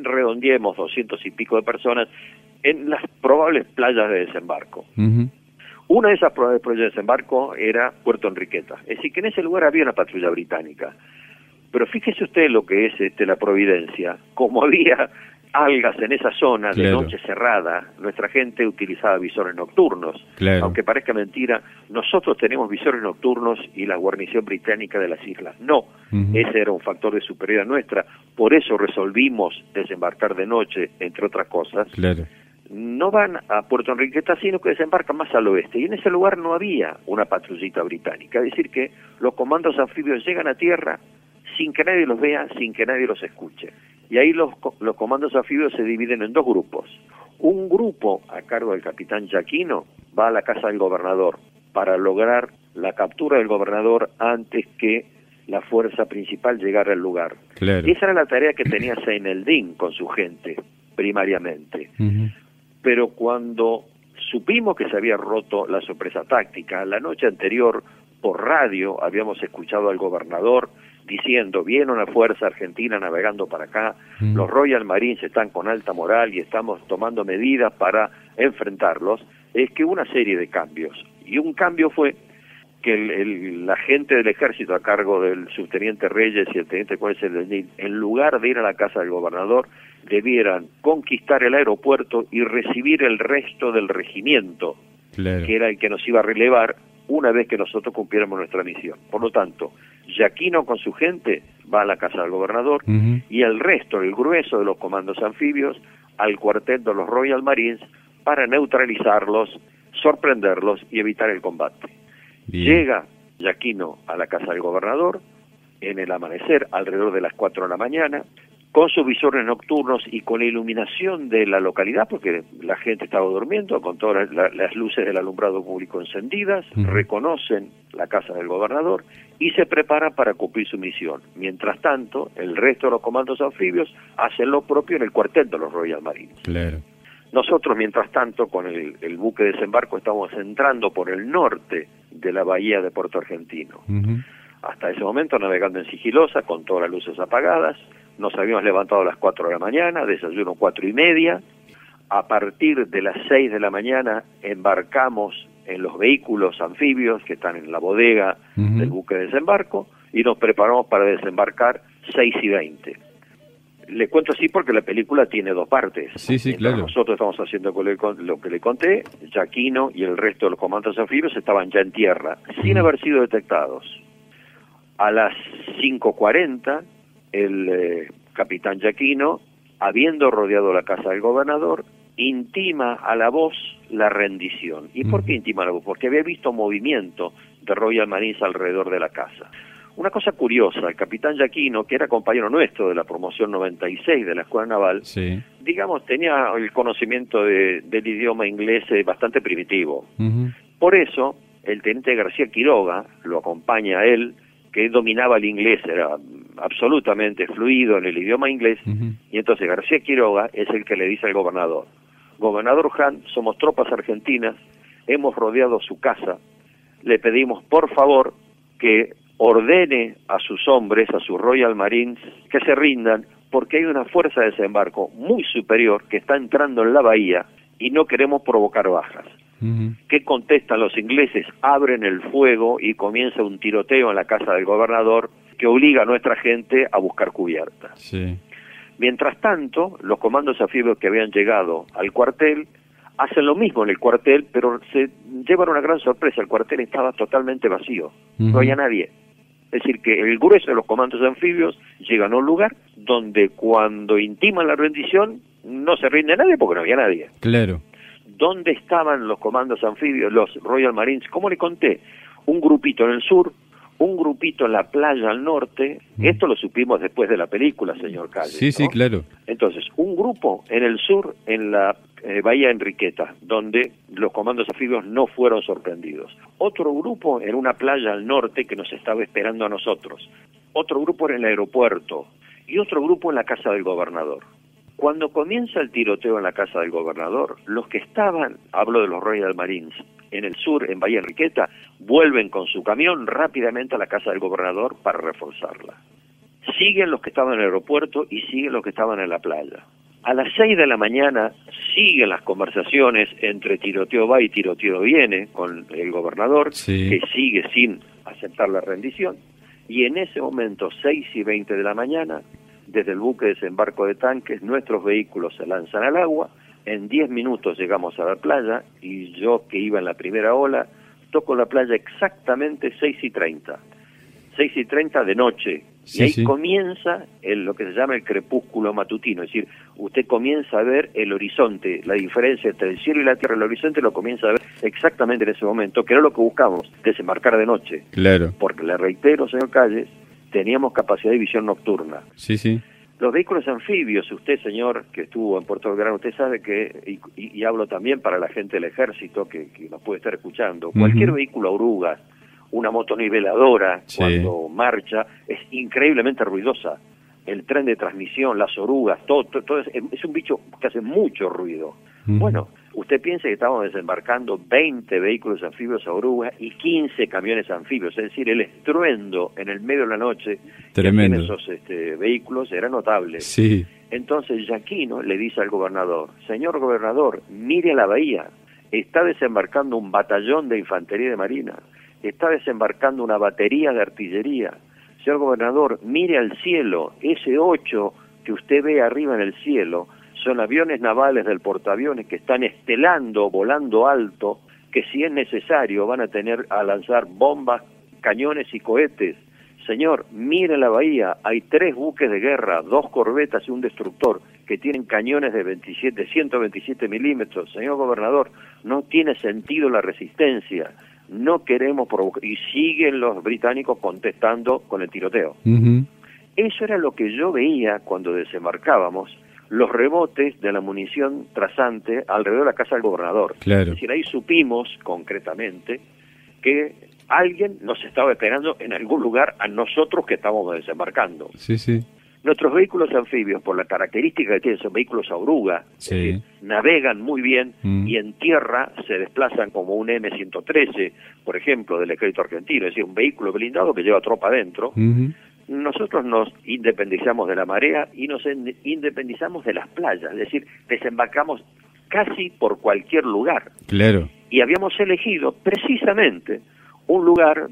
redondiemos 200 y pico de personas, en las probables playas de desembarco. Una de esas probables playas de desembarco era Puerto Enriqueta, es decir, que en ese lugar había una patrulla británica. Pero fíjese usted lo que es este, la Providencia, como <laughs> había algas en esa zona de noche cerrada, nuestra gente utilizaba visores nocturnos. Aunque parezca mentira, nosotros tenemos visores nocturnos y la guarnición británica de las islas no. Ese era un factor de superioridad nuestra. Por eso resolvimos desembarcar de noche, entre otras cosas. No van a Puerto Enriqueta, sino que desembarcan más al oeste. Y en ese lugar no había una patrullita británica. Es decir, que los comandos anfibios llegan a tierra sin que nadie los vea, sin que nadie los escuche. Y ahí los, los comandos anfibios se dividen en dos grupos. Un grupo a cargo del capitán Jaquino va a la casa del gobernador para lograr la captura del gobernador antes que la fuerza principal llegara al lugar. esa era la tarea que tenía Seineldin con su gente, primariamente. Pero cuando supimos que se había roto la sorpresa táctica, la noche anterior por radio habíamos escuchado al gobernador diciendo, viene una fuerza argentina navegando para acá, mm. los Royal Marines están con alta moral y estamos tomando medidas para enfrentarlos, es que hubo una serie de cambios. Y un cambio fue que el, la gente del ejército a cargo del subteniente Reyes y el teniente Juárez en lugar de ir a la casa del gobernador, debieran conquistar el aeropuerto y recibir el resto del regimiento, que era el que nos iba a relevar una vez que nosotros cumpliéramos nuestra misión. Por lo tanto, Yaquino con su gente va a la casa del gobernador y el resto, el grueso de los comandos anfibios, al cuartel de los Royal Marines para neutralizarlos, sorprenderlos y evitar el combate. Llega Yaquino a la casa del gobernador en el amanecer, alrededor de las 4 de la mañana, con sus visores nocturnos y con la iluminación de la localidad, porque la gente estaba durmiendo, con todas las luces del alumbrado público encendidas, reconocen la casa del gobernador y se preparan para cumplir su misión. Mientras tanto, el resto de los comandos anfibios hacen lo propio en el cuartel de los Royal Marines. Nosotros, mientras tanto, con el, buque de desembarco estamos entrando por el norte de la bahía de Puerto Argentino. Hasta ese momento navegando en sigilosa, con todas las luces apagadas, nos habíamos levantado a las 4 de la mañana, desayuno cuatro y media. A partir de las 6 de la mañana embarcamos en los vehículos anfibios que están en la bodega del buque de desembarco y nos preparamos para desembarcar 6 y 20. Le cuento así porque la película tiene dos partes. Sí, sí, claro. Nosotros estamos haciendo lo que le conté, Jaquino y el resto de los comandos anfibios estaban ya en tierra, sin haber sido detectados. A las 5.40 el eh, capitán Yaquino, habiendo rodeado la casa del gobernador, intima a la voz la rendición. ¿Y por qué intima a la voz? Porque había visto movimiento de Royal Marines alrededor de la casa. Una cosa curiosa, el capitán Yaquino, que era compañero nuestro de la promoción 96 de la Escuela Naval, digamos, tenía el conocimiento del idioma inglés eh, bastante primitivo. Por eso, el teniente García Quiroga lo acompaña a él, que dominaba el inglés, era absolutamente fluido en el idioma inglés, y entonces García Quiroga es el que le dice al gobernador, gobernador Han, somos tropas argentinas, hemos rodeado su casa, le pedimos por favor que ordene a sus hombres, a sus Royal Marines, que se rindan, porque hay una fuerza de desembarco muy superior que está entrando en la bahía y no queremos provocar bajas. ¿Qué contestan los ingleses? Abren el fuego y comienza un tiroteo en la casa del gobernador que obliga a nuestra gente a buscar cubierta. Mientras tanto, los comandos anfibios que habían llegado al cuartel hacen lo mismo en el cuartel, pero se llevan una gran sorpresa. El cuartel estaba totalmente vacío, no había nadie. Es decir, que el grueso de los comandos anfibios llegan a un lugar donde cuando intiman la rendición no se rinde nadie porque no había nadie. Claro. ¿Dónde estaban los comandos anfibios, los Royal Marines? Como le conté, un grupito en el sur, un grupito en la playa al norte. Mm. Esto lo supimos después de la película, señor Calle. Sí, sí, claro. Entonces, un grupo en el sur, en la eh, Bahía Enriqueta, donde los comandos anfibios no fueron sorprendidos. Otro grupo en una playa al norte que nos estaba esperando a nosotros. Otro grupo en el aeropuerto. Y otro grupo en la casa del gobernador. Cuando comienza el tiroteo en la casa del gobernador, los que estaban, hablo de los Royal Marines, en el sur, en Bahía Enriqueta, vuelven con su camión rápidamente a la casa del gobernador para reforzarla. Siguen los que estaban en el aeropuerto y siguen los que estaban en la playa. A las seis de la mañana siguen las conversaciones entre tiroteo va y tiroteo viene con el gobernador, que sigue sin aceptar la rendición. Y en ese momento, seis y veinte de la mañana, desde el buque de desembarco de tanques, nuestros vehículos se lanzan al agua, en 10 minutos llegamos a la playa y yo que iba en la primera ola, toco la playa exactamente 6 y 30. 6 y 30 de noche. y ahí comienza el, lo que se llama el crepúsculo matutino, es decir, usted comienza a ver el horizonte, la diferencia entre el cielo y la tierra, el horizonte lo comienza a ver exactamente en ese momento, que era lo que buscamos, desembarcar de noche. Claro. Porque le reitero, señor Calles, teníamos capacidad de visión nocturna. Sí, sí. Los vehículos anfibios, usted señor que estuvo en Puerto Belgrano, usted sabe que, y, hablo también para la gente del ejército que, nos puede estar escuchando, cualquier vehículo oruga, una motoniveladora, cuando marcha, es increíblemente ruidosa. El tren de transmisión, las orugas, todo, todo, es, es, un bicho que hace mucho ruido. Bueno, Usted piensa que estamos desembarcando 20 vehículos anfibios a Oruga y 15 camiones anfibios, es decir, el estruendo en el medio de la noche Tremendo. en esos este, vehículos era notable. Sí. Entonces Yaquino le dice al gobernador, señor gobernador, mire la bahía, está desembarcando un batallón de infantería de marina, está desembarcando una batería de artillería. Señor gobernador, mire al cielo, ese 8 que usted ve arriba en el cielo, son aviones navales del portaaviones que están estelando, volando alto, que si es necesario van a tener a lanzar bombas, cañones y cohetes. Señor, mire la bahía, hay tres buques de guerra, dos corbetas y un destructor que tienen cañones de 27, 127 milímetros. Señor gobernador, no tiene sentido la resistencia, no queremos provocar. Y siguen los británicos contestando con el tiroteo. Eso era lo que yo veía cuando desembarcábamos los rebotes de la munición trasante alrededor de la casa del gobernador. Claro. Es decir, ahí supimos concretamente que alguien nos estaba esperando en algún lugar a nosotros que estábamos desembarcando. Sí, sí. Nuestros vehículos anfibios, por la característica que tienen, son vehículos a oruga, navegan muy bien mm. y en tierra se desplazan como un M113, por ejemplo, del ejército argentino, es decir, un vehículo blindado que lleva tropa adentro nosotros nos independizamos de la marea y nos independizamos de las playas, es decir, desembarcamos casi por cualquier lugar. Claro. Y habíamos elegido precisamente un lugar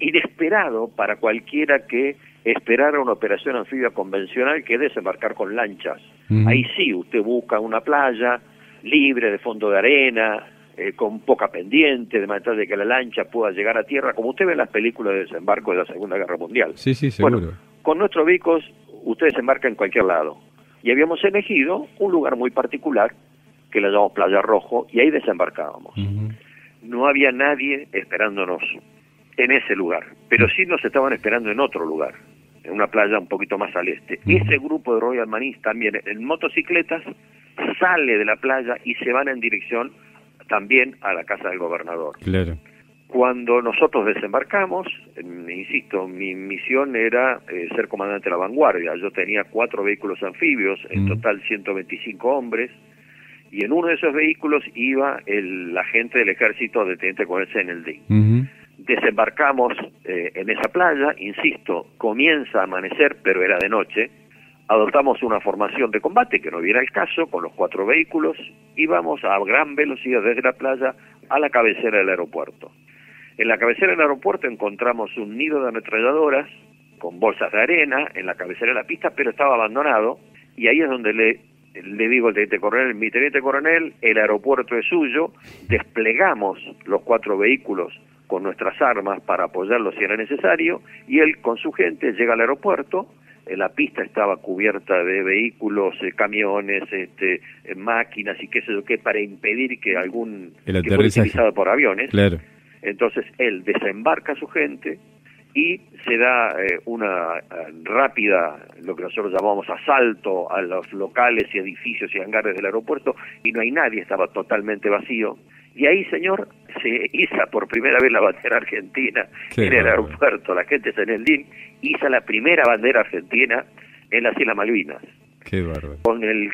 inesperado para cualquiera que esperara una operación anfibia convencional que es desembarcar con lanchas. Ahí sí, usted busca una playa libre de fondo de arena, eh, con poca pendiente, de manera de que la lancha pueda llegar a tierra, como usted ve en las películas de desembarco de la Segunda Guerra Mundial. Sí, sí, seguro. Bueno, con nuestros vehículos usted desembarca en cualquier lado. Y habíamos elegido un lugar muy particular, que le llamamos Playa Rojo, y ahí desembarcábamos. No había nadie esperándonos en ese lugar, pero sí nos estaban esperando en otro lugar, en una playa un poquito más al este. Ese grupo de Royal Marines también en motocicletas sale de la playa y se van en dirección también a la casa del gobernador. Claro. Cuando nosotros desembarcamos, insisto, mi misión era eh, ser comandante de la vanguardia. Yo tenía cuatro vehículos anfibios, en mm. total 125 hombres, y en uno de esos vehículos iba el agente del ejército de teniente coronel Seneldin. Desembarcamos eh, en esa playa, insisto, comienza a amanecer, pero era de noche, adoptamos una formación de combate que no viera el caso con los cuatro vehículos y vamos a gran velocidad desde la playa a la cabecera del aeropuerto. En la cabecera del aeropuerto encontramos un nido de ametralladoras con bolsas de arena en la cabecera de la pista, pero estaba abandonado y ahí es donde le, le digo al teniente coronel, mi teniente coronel, el aeropuerto es suyo, desplegamos los cuatro vehículos con nuestras armas para apoyarlo si era necesario, y él con su gente llega al aeropuerto, la pista estaba cubierta de vehículos, eh, camiones, este, eh, máquinas y qué sé yo qué, para impedir que algún... El que fue utilizado por aviones. Claro. Entonces él desembarca a su gente y se da eh, una rápida, lo que nosotros llamamos asalto a los locales y edificios y hangares del aeropuerto y no hay nadie, estaba totalmente vacío. Y ahí, señor, se iza por primera vez la bandera argentina en el aeropuerto. La gente en el DIN hizo la primera bandera argentina en las Islas Malvinas. Qué bárbaro. Con el,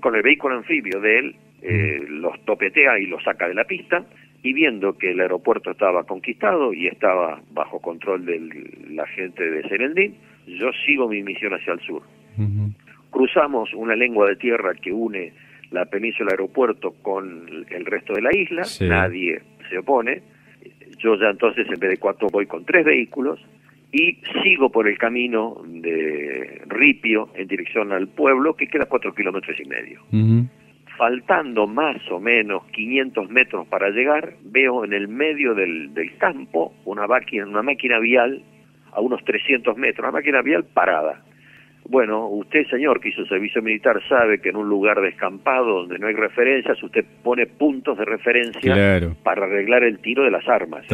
con el vehículo anfibio de él, eh, mm. los topetea y los saca de la pista y viendo que el aeropuerto estaba conquistado y estaba bajo control de la gente de Serendín, yo sigo mi misión hacia el sur. Cruzamos una lengua de tierra que une la península aeropuerto con el resto de la isla, nadie se opone. Yo ya entonces en vez de cuatro voy con tres vehículos y sigo por el camino de Ripio en dirección al pueblo que queda cuatro kilómetros y medio faltando más o menos 500 metros para llegar, veo en el medio del, campo una máquina, una máquina vial a unos 300 metros, una máquina vial parada. Bueno, usted, señor, que hizo servicio militar, sabe que en un lugar descampado donde no hay referencias, usted pone puntos de referencia para arreglar el tiro de las armas.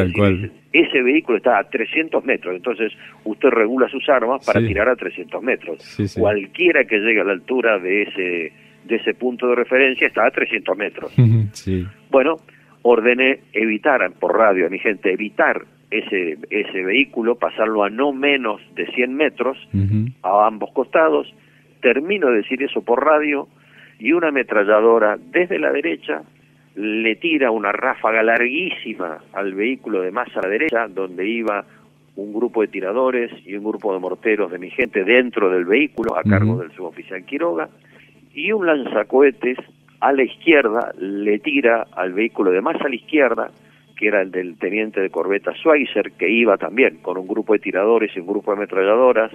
ese vehículo está a 300 metros, entonces usted regula sus armas para tirar a 300 metros. Cualquiera que llegue a la altura de ese de ese punto de referencia está a 300 metros. Bueno, ordené evitar por radio a mi gente, evitar ese, ese vehículo, pasarlo a no menos de 100 metros a ambos costados. Termino de decir eso por radio y una ametralladora desde la derecha le tira una ráfaga larguísima al vehículo de más a la derecha, donde iba un grupo de tiradores y un grupo de morteros de mi gente dentro del vehículo a cargo del suboficial Quiroga y un lanzacohetes a la izquierda le tira al vehículo de más a la izquierda, que era el del teniente de corbeta Schweizer, que iba también con un grupo de tiradores y un grupo de ametralladoras,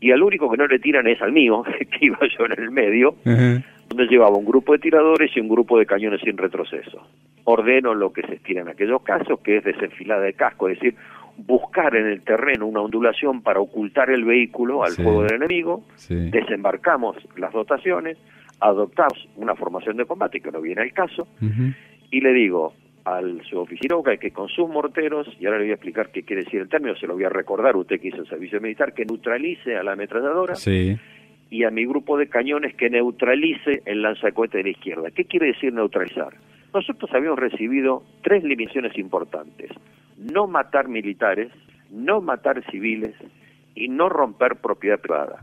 y al único que no le tiran es al mío, <laughs> que iba yo en el medio, donde llevaba un grupo de tiradores y un grupo de cañones sin retroceso. Ordeno lo que se estira en aquellos casos, que es desenfilada de casco, es decir, buscar en el terreno una ondulación para ocultar el vehículo al fuego del enemigo, desembarcamos las dotaciones, adoptamos una formación de combate, que no viene al caso, y le digo al suboficial que con sus morteros, y ahora le voy a explicar qué quiere decir el término, se lo voy a recordar, usted que hizo el servicio militar, que neutralice a la ametralladora, y a mi grupo de cañones que neutralice el lanzacohete de la izquierda. ¿Qué quiere decir neutralizar? Nosotros habíamos recibido tres limitaciones importantes. No matar militares, no matar civiles y no romper propiedad privada.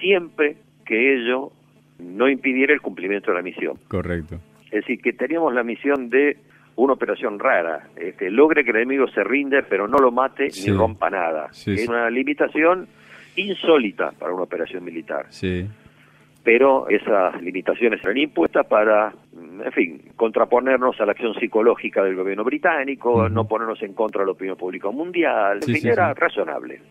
Siempre que ello no impidiera el cumplimiento de la misión. Correcto. Es decir, que teníamos la misión de una operación rara, este, logre que el enemigo se rinde, pero no lo mate ni rompa nada. es una limitación insólita para una operación militar. Sí. Pero esas limitaciones eran impuestas para, en fin, contraponernos a la acción psicológica del gobierno británico, no ponernos en contra de la opinión pública mundial, en fin, era razonable.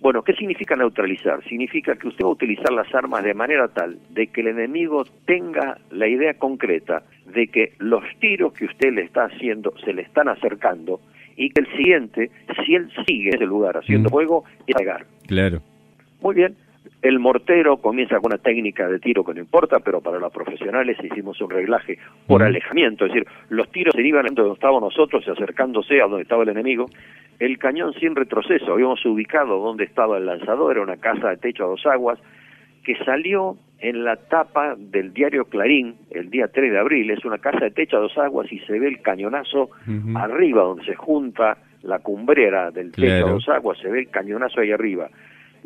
Bueno, ¿qué significa neutralizar? Significa que usted va a utilizar las armas de manera tal de que el enemigo tenga la idea concreta de que los tiros que usted le está haciendo se le están acercando y que el siguiente, si él sigue en ese lugar haciendo fuego, es pegar. Claro. Muy bien. El mortero comienza con una técnica de tiro que no importa, pero para los profesionales hicimos un reglaje por alejamiento, es decir, los tiros se iban donde estábamos nosotros y acercándose a donde estaba el enemigo. El cañón sin retroceso, habíamos ubicado donde estaba el lanzador, era una casa de techo a dos aguas, que salió en la tapa del diario Clarín el día 3 de abril. Es una casa de techo a dos aguas y se ve el cañonazo arriba, donde se junta la cumbrera del techo a dos aguas, se ve el cañonazo ahí arriba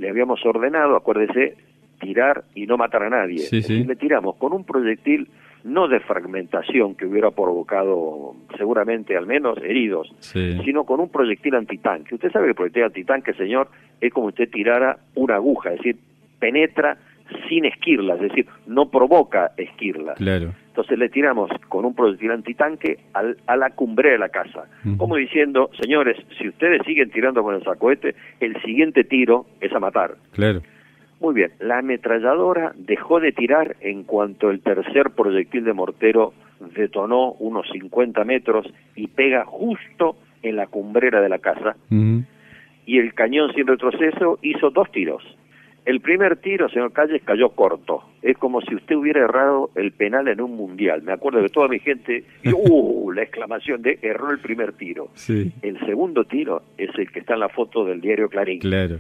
le habíamos ordenado, acuérdese, tirar y no matar a nadie. Sí, Le tiramos con un proyectil no de fragmentación que hubiera provocado seguramente al menos heridos, sino con un proyectil antitanque. Usted sabe que el proyectil antitanque, señor, es como usted tirara una aguja, es decir, penetra sin esquirlas, es decir, no provoca esquirlas. Claro. Entonces le tiramos con un proyectil antitanque al, a la cumbre de la casa, como diciendo, señores, si ustedes siguen tirando con el sacoete, el siguiente tiro es a matar. Claro. Muy bien, la ametralladora dejó de tirar en cuanto el tercer proyectil de mortero detonó unos 50 metros y pega justo en la cumbrera de la casa y el cañón sin retroceso hizo dos tiros. El primer tiro, señor Calles, cayó corto. Es como si usted hubiera errado el penal en un mundial. Me acuerdo que toda mi gente, <laughs> ¡uh! la exclamación de erró el primer tiro. Sí. El segundo tiro es el que está en la foto del diario Clarín. Claro.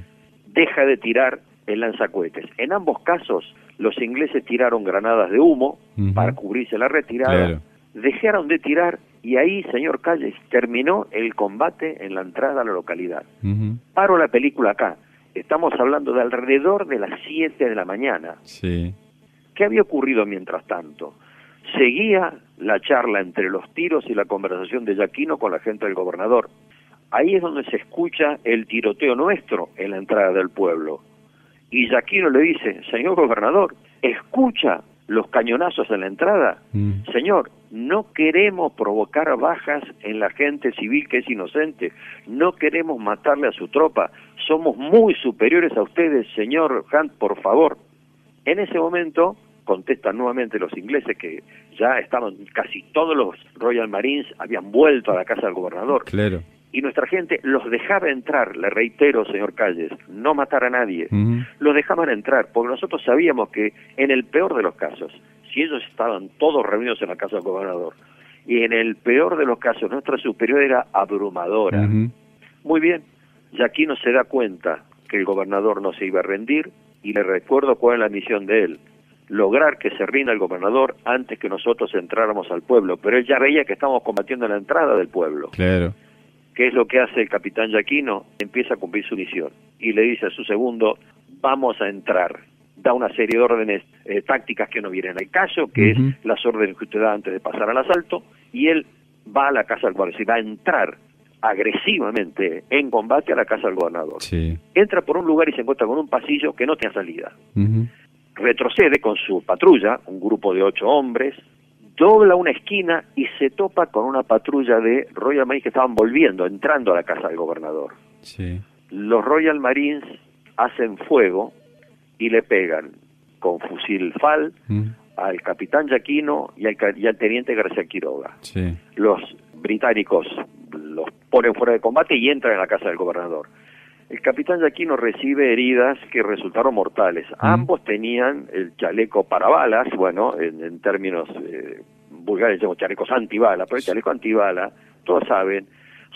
Deja de tirar el lanzacohetes. En ambos casos, los ingleses tiraron granadas de humo para cubrirse la retirada. Dejaron de tirar y ahí, señor Calles, terminó el combate en la entrada a la localidad. Paro la película acá Estamos hablando de alrededor de las 7 de la mañana. Sí. ¿Qué había ocurrido mientras tanto? Seguía la charla entre los tiros y la conversación de Yaquino con la gente del gobernador. Ahí es donde se escucha el tiroteo nuestro en la entrada del pueblo. Y Yaquino le dice, señor gobernador, escucha los cañonazos en la entrada. Mm. Señor, no queremos provocar bajas en la gente civil que es inocente, no queremos matarle a su tropa, somos muy superiores a ustedes, señor Hunt, por favor. En ese momento contestan nuevamente los ingleses que ya estaban casi todos los Royal Marines habían vuelto a la casa del gobernador. Claro y nuestra gente los dejaba entrar, le reitero, señor Calles, no matar a nadie, los dejaban entrar, porque nosotros sabíamos que en el peor de los casos, si ellos estaban todos reunidos en la casa del gobernador, y en el peor de los casos nuestra superior era abrumadora. Muy bien, y aquí no se da cuenta que el gobernador no se iba a rendir, y le recuerdo cuál es la misión de él, lograr que se rinda el gobernador antes que nosotros entráramos al pueblo, pero él ya veía que estábamos combatiendo en la entrada del pueblo. Claro. ¿Qué es lo que hace el capitán Yaquino? Empieza a cumplir su misión y le dice a su segundo, vamos a entrar. Da una serie de órdenes eh, tácticas que no vienen al caso, que es las órdenes que usted da antes de pasar al asalto, y él va a la casa del gobernador, va a entrar agresivamente en combate a la casa del gobernador. Entra por un lugar y se encuentra con un pasillo que no tiene salida. Retrocede con su patrulla, un grupo de ocho hombres, dobla una esquina y se topa con una patrulla de Royal Marines que estaban volviendo, entrando a la casa del gobernador. Los Royal Marines hacen fuego y le pegan con fusil FAL mm. al capitán Yaquino y al, teniente García Quiroga. Los británicos los ponen fuera de combate y entran en la casa del gobernador. El capitán Yaquino recibe heridas que resultaron mortales. Ambos tenían el chaleco para balas, bueno, en, términos eh, vulgares llamamos chalecos antibala, pero el chaleco antibala, todos saben,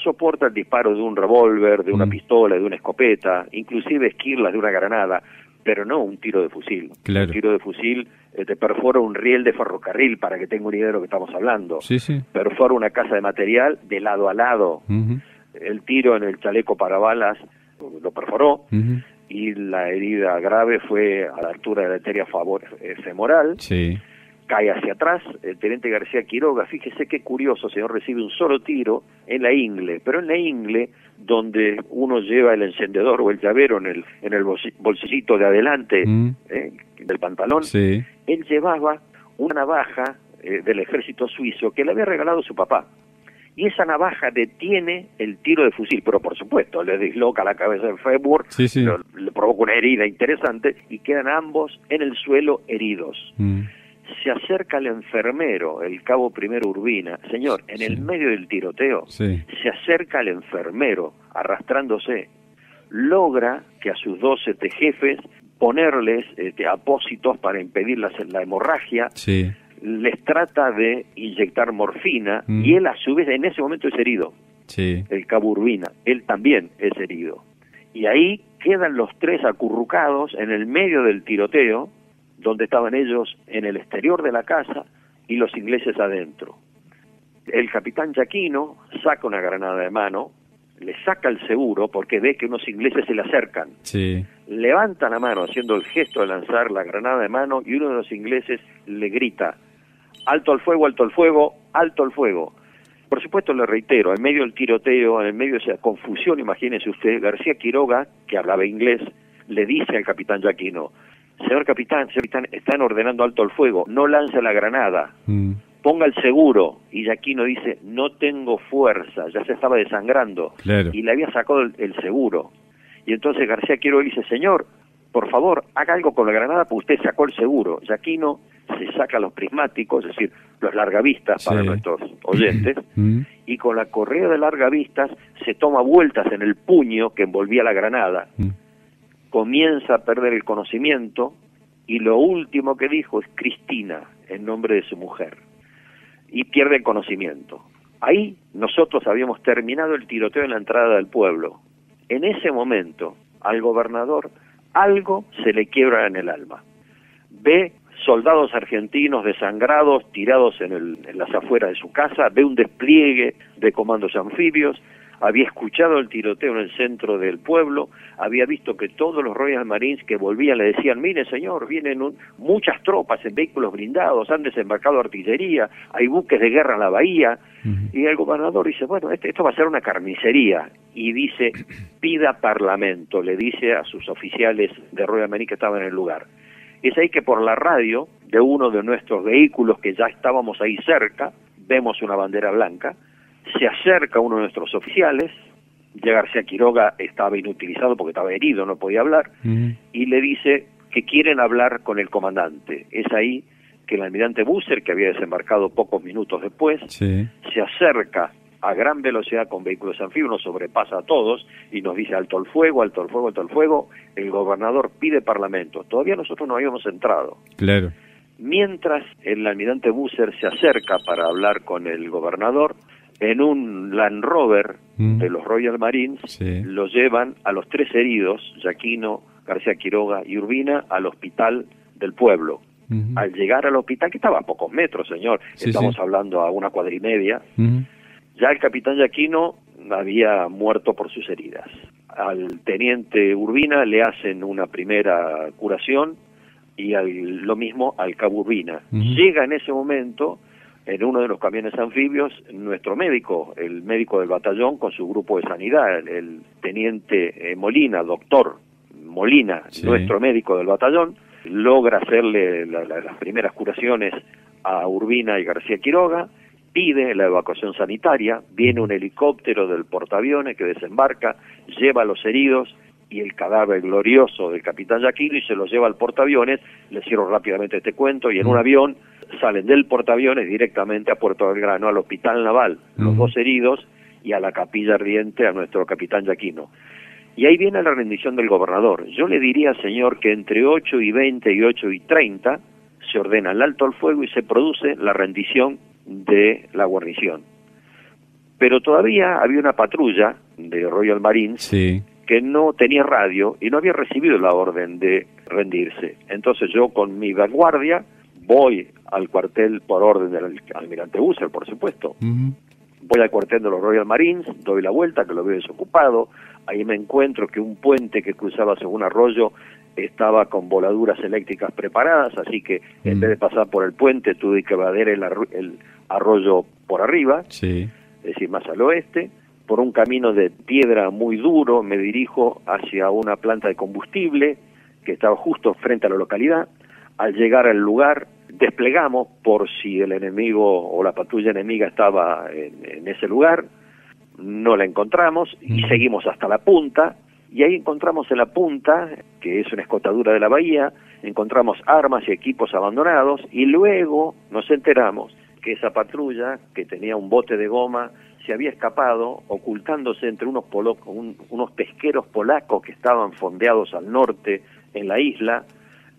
soporta el disparo de un revólver, de una pistola, de una escopeta, inclusive esquirlas de una granada, pero no un tiro de fusil. Un tiro de fusil eh, te perfora un riel de ferrocarril, para que tenga una idea de lo que estamos hablando. Sí, sí. Perfora una casa de material de lado a lado. El tiro en el chaleco para balas lo perforó y la herida grave fue a la altura de la arteria favor, eh, femoral. Sí. Cae hacia atrás, el teniente García Quiroga, fíjese qué curioso, señor, recibe un solo tiro en la ingle, pero en la ingle, donde uno lleva el encendedor o el llavero en el, en el bolsillito de adelante eh, del pantalón, él llevaba una navaja eh, del ejército suizo que le había regalado su papá y esa navaja detiene el tiro de fusil, pero por supuesto le disloca la cabeza de Febur, le provoca una herida interesante y quedan ambos en el suelo heridos. Mm. Se acerca el enfermero, el cabo primero Urbina, señor, en el medio del tiroteo, se acerca el enfermero arrastrándose, logra que a sus dos jefes ponerles este, apósitos para impedir la, la hemorragia, les trata de inyectar morfina mm. y él a su vez en ese momento es herido. Sí. El cabo Urbina, él también es herido. Y ahí quedan los tres acurrucados en el medio del tiroteo, donde estaban ellos en el exterior de la casa y los ingleses adentro. El capitán Yaquino saca una granada de mano, le saca el seguro porque ve que unos ingleses se le acercan. Sí. Levanta la mano haciendo el gesto de lanzar la granada de mano y uno de los ingleses le grita, alto al fuego, alto al fuego, alto al fuego. Por supuesto, le reitero, en medio del tiroteo, en medio de esa confusión, imagínese usted, García Quiroga, que hablaba inglés, le dice al capitán Yaquino, señor capitán, señor capitán, están ordenando alto al fuego, no lance la granada, mm. ponga el seguro. Y Yaquino dice, no tengo fuerza, ya se estaba desangrando, y le había sacado el, seguro. Y entonces García Quiroga dice, señor, por favor, haga algo con la granada, porque usted sacó el seguro. Yaquino se saca los prismáticos, es decir, los largavistas para nuestros oyentes, <clears throat> y con la correa de larga vista se toma vueltas en el puño que envolvía la granada. Mm. Comienza a perder el conocimiento y lo último que dijo es Cristina, en nombre de su mujer. Y pierde el conocimiento. Ahí nosotros habíamos terminado el tiroteo en la entrada del pueblo. En ese momento, al gobernador algo se le quiebra en el alma. Ve soldados argentinos desangrados tirados en, en las afueras de su casa, ve un despliegue de comandos anfibios, había escuchado el tiroteo en el centro del pueblo, había visto que todos los Royal Marines que volvían le decían, mire señor, vienen muchas tropas en vehículos blindados, han desembarcado artillería, hay buques de guerra en la bahía, y el gobernador dice, bueno, este, esto va a ser una carnicería, y dice, pida parlamento, le dice a sus oficiales de Royal Marines que estaban en el lugar. Es ahí que por la radio de uno de nuestros vehículos que ya estábamos ahí cerca, vemos una bandera blanca, se acerca uno de nuestros oficiales, ya García Quiroga estaba inutilizado porque estaba herido, no podía hablar, y le dice que quieren hablar con el comandante. Es ahí que el almirante Busser, que había desembarcado pocos minutos después, se acerca a gran velocidad con vehículos anfibios, nos sobrepasa a todos y nos dice alto el fuego, alto el fuego, alto el fuego. El gobernador pide parlamento. Todavía nosotros no habíamos entrado. Claro. Mientras el almirante Busser se acerca para hablar con el gobernador, en un Land Rover mm. de los Royal Marines, lo llevan a los tres heridos, Yaquino, García Quiroga y Urbina, al hospital del pueblo. Al llegar al hospital, que estaba a pocos metros, señor, estamos hablando a una cuadra y media, ya el capitán Yaquino había muerto por sus heridas. Al teniente Urbina le hacen una primera curación y lo mismo al cabo Urbina. Llega en ese momento en uno de los camiones anfibios nuestro médico, el médico del batallón con su grupo de sanidad, el, teniente eh, Molina, doctor Molina, nuestro médico del batallón, logra hacerle las primeras curaciones a Urbina y García Quiroga, pide la evacuación sanitaria, viene un helicóptero del portaaviones que desembarca, lleva a los heridos y el cadáver glorioso del capitán Yaquino y se lo lleva al portaaviones, le cierro rápidamente este cuento, y en un avión salen del portaaviones directamente a Puerto Belgrano, al hospital naval, los dos heridos, y a la capilla ardiente a nuestro capitán Yaquino. Y ahí viene la rendición del gobernador. Yo le diría, señor, que entre 8 y 20 y 8 y 30 se ordena el alto al fuego y se produce la rendición de la guarnición. Pero todavía había una patrulla de Royal Marines que no tenía radio y no había recibido la orden de rendirse. Entonces yo con mi vanguardia voy al cuartel por orden del almirante Busser, por supuesto. Voy al cuartel de los Royal Marines, doy la vuelta, que lo veo desocupado. Ahí me encuentro que un puente que cruzaba según arroyo estaba con voladuras eléctricas preparadas, así que en vez de pasar por el puente tuve que vader el, el arroyo por arriba, es decir, más al oeste. Por un camino de piedra muy duro me dirijo hacia una planta de combustible que estaba justo frente a la localidad. Al llegar al lugar desplegamos por si el enemigo o la patrulla enemiga estaba en, ese lugar, no la encontramos y seguimos hasta la punta y ahí encontramos en la punta, que es una escotadura de la bahía, encontramos armas y equipos abandonados y luego nos enteramos que esa patrulla, que tenía un bote de goma, se había escapado ocultándose entre unos, unos pesqueros polacos que estaban fondeados al norte en la isla,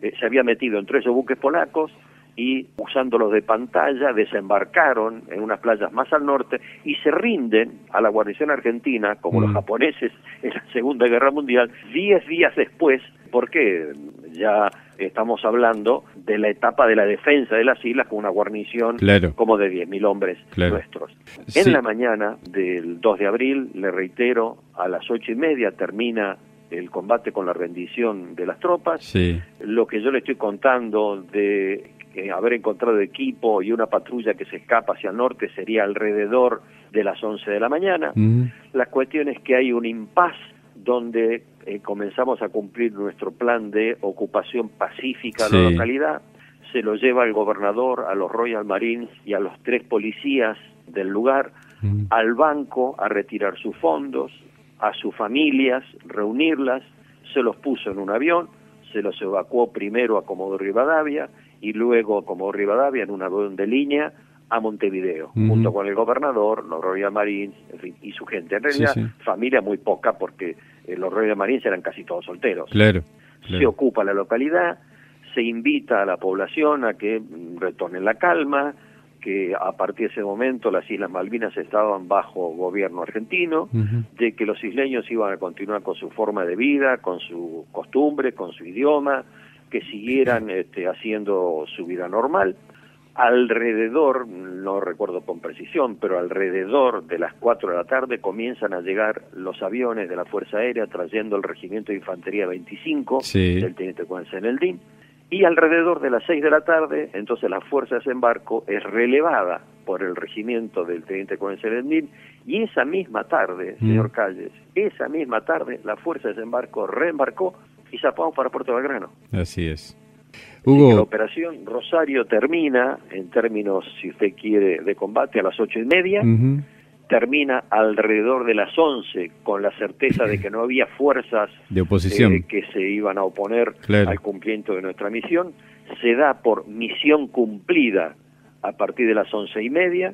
eh, se había metido entre esos buques polacos y usándolos de pantalla desembarcaron en unas playas más al norte y se rinden a la guarnición argentina, como los mm. japoneses en la Segunda Guerra Mundial, diez días después, porque ya estamos hablando de la etapa de la defensa de las islas con una guarnición como de 10.000 hombres nuestros. En la mañana del 2 de abril, le reitero, a las ocho y media termina el combate con la rendición de las tropas. Lo que yo le estoy contando de haber encontrado equipo y una patrulla que se escapa hacia el norte sería alrededor de las 11 de la mañana. La cuestión es que hay un impas donde eh, comenzamos a cumplir nuestro plan de ocupación pacífica de la localidad. Se lo lleva el gobernador, a los Royal Marines y a los tres policías del lugar al banco a retirar sus fondos, a sus familias, reunirlas, se los puso en un avión, se los evacuó primero a Comodoro Rivadavia, y luego como Rivadavia en un avión de línea a Montevideo, junto con el gobernador, los Royal Marines, en fin, y su gente. En realidad, familia muy poca porque eh, los Royal Marines eran casi todos solteros. Claro, Se ocupa la localidad, se invita a la población a que retorne la calma, que a partir de ese momento las Islas Malvinas estaban bajo gobierno argentino, de que los isleños iban a continuar con su forma de vida, con su costumbre, con su idioma, que siguieran este, haciendo su vida normal. Alrededor, no recuerdo con precisión, pero alrededor de las 4 de la tarde comienzan a llegar los aviones de la Fuerza Aérea trayendo el Regimiento de Infantería 25 del Teniente Juan Seneldín y alrededor de las 6 de la tarde, entonces la fuerza de desembarco es relevada por el regimiento del teniente coronel Serendín y esa misma tarde, mm. señor Calles, esa misma tarde la fuerza de desembarco reembarcó y zapamos para Puerto Belgrano. Así es. Hugo... La operación Rosario termina, en términos, si usted quiere, de combate a las ocho y media termina alrededor de las 11 con la certeza de que no había fuerzas <laughs> de oposición eh, que se iban a oponer al cumplimiento de nuestra misión. Se da por misión cumplida a partir de las once y media.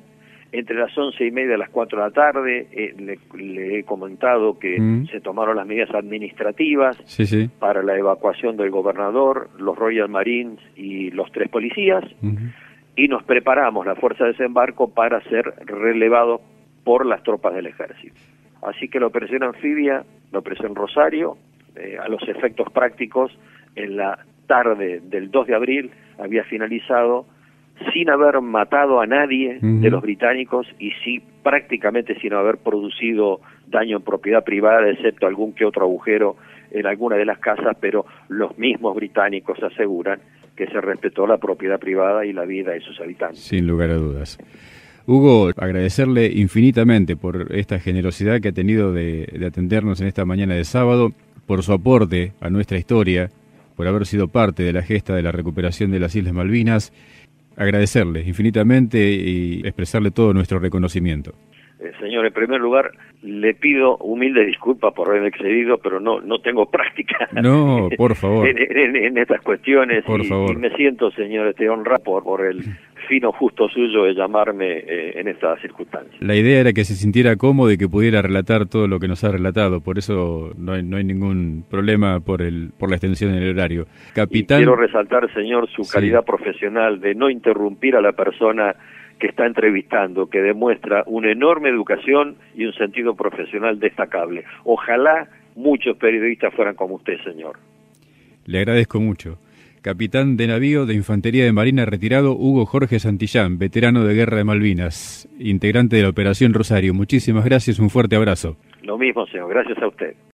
Entre las once y media y las cuatro de la tarde eh, le, he comentado que mm. se tomaron las medidas administrativas para la evacuación del gobernador, los Royal Marines y los tres policías. Y nos preparamos, la fuerza de desembarco, para ser relevados por las tropas del ejército. Así que la operación anfibia, la operación Rosario, eh, a los efectos prácticos, en la tarde del 2 de abril había finalizado sin haber matado a nadie de los británicos y sí prácticamente sin haber producido daño en propiedad privada, excepto algún que otro agujero en alguna de las casas, pero los mismos británicos aseguran que se respetó la propiedad privada y la vida de sus habitantes. Sin lugar a dudas. Hugo, agradecerle infinitamente por esta generosidad que ha tenido de, atendernos en esta mañana de sábado, por su aporte a nuestra historia, por haber sido parte de la gesta de la recuperación de las Islas Malvinas. Agradecerle infinitamente y expresarle todo nuestro reconocimiento. Eh, señor, en primer lugar, le pido humilde disculpas por haber excedido, pero no no tengo práctica. <laughs> No, por favor. en, estas cuestiones. Por favor. y me siento, señor, este honrado por, por el fino justo suyo de llamarme eh, en estas circunstancias. La idea era que se sintiera cómodo y que pudiera relatar todo lo que nos ha relatado, por eso no hay, no hay ningún problema por el por la extensión del horario. Capitán... quiero resaltar, señor, su calidad profesional de no interrumpir a la persona que está entrevistando, que demuestra una enorme educación y un sentido profesional destacable. Ojalá muchos periodistas fueran como usted, señor. Le agradezco mucho capitán de navío de Infantería de Marina retirado Hugo Jorge Santillán, veterano de Guerra de Malvinas, integrante de la Operación Rosario. Muchísimas gracias, un fuerte abrazo. Lo mismo, señor, gracias a usted.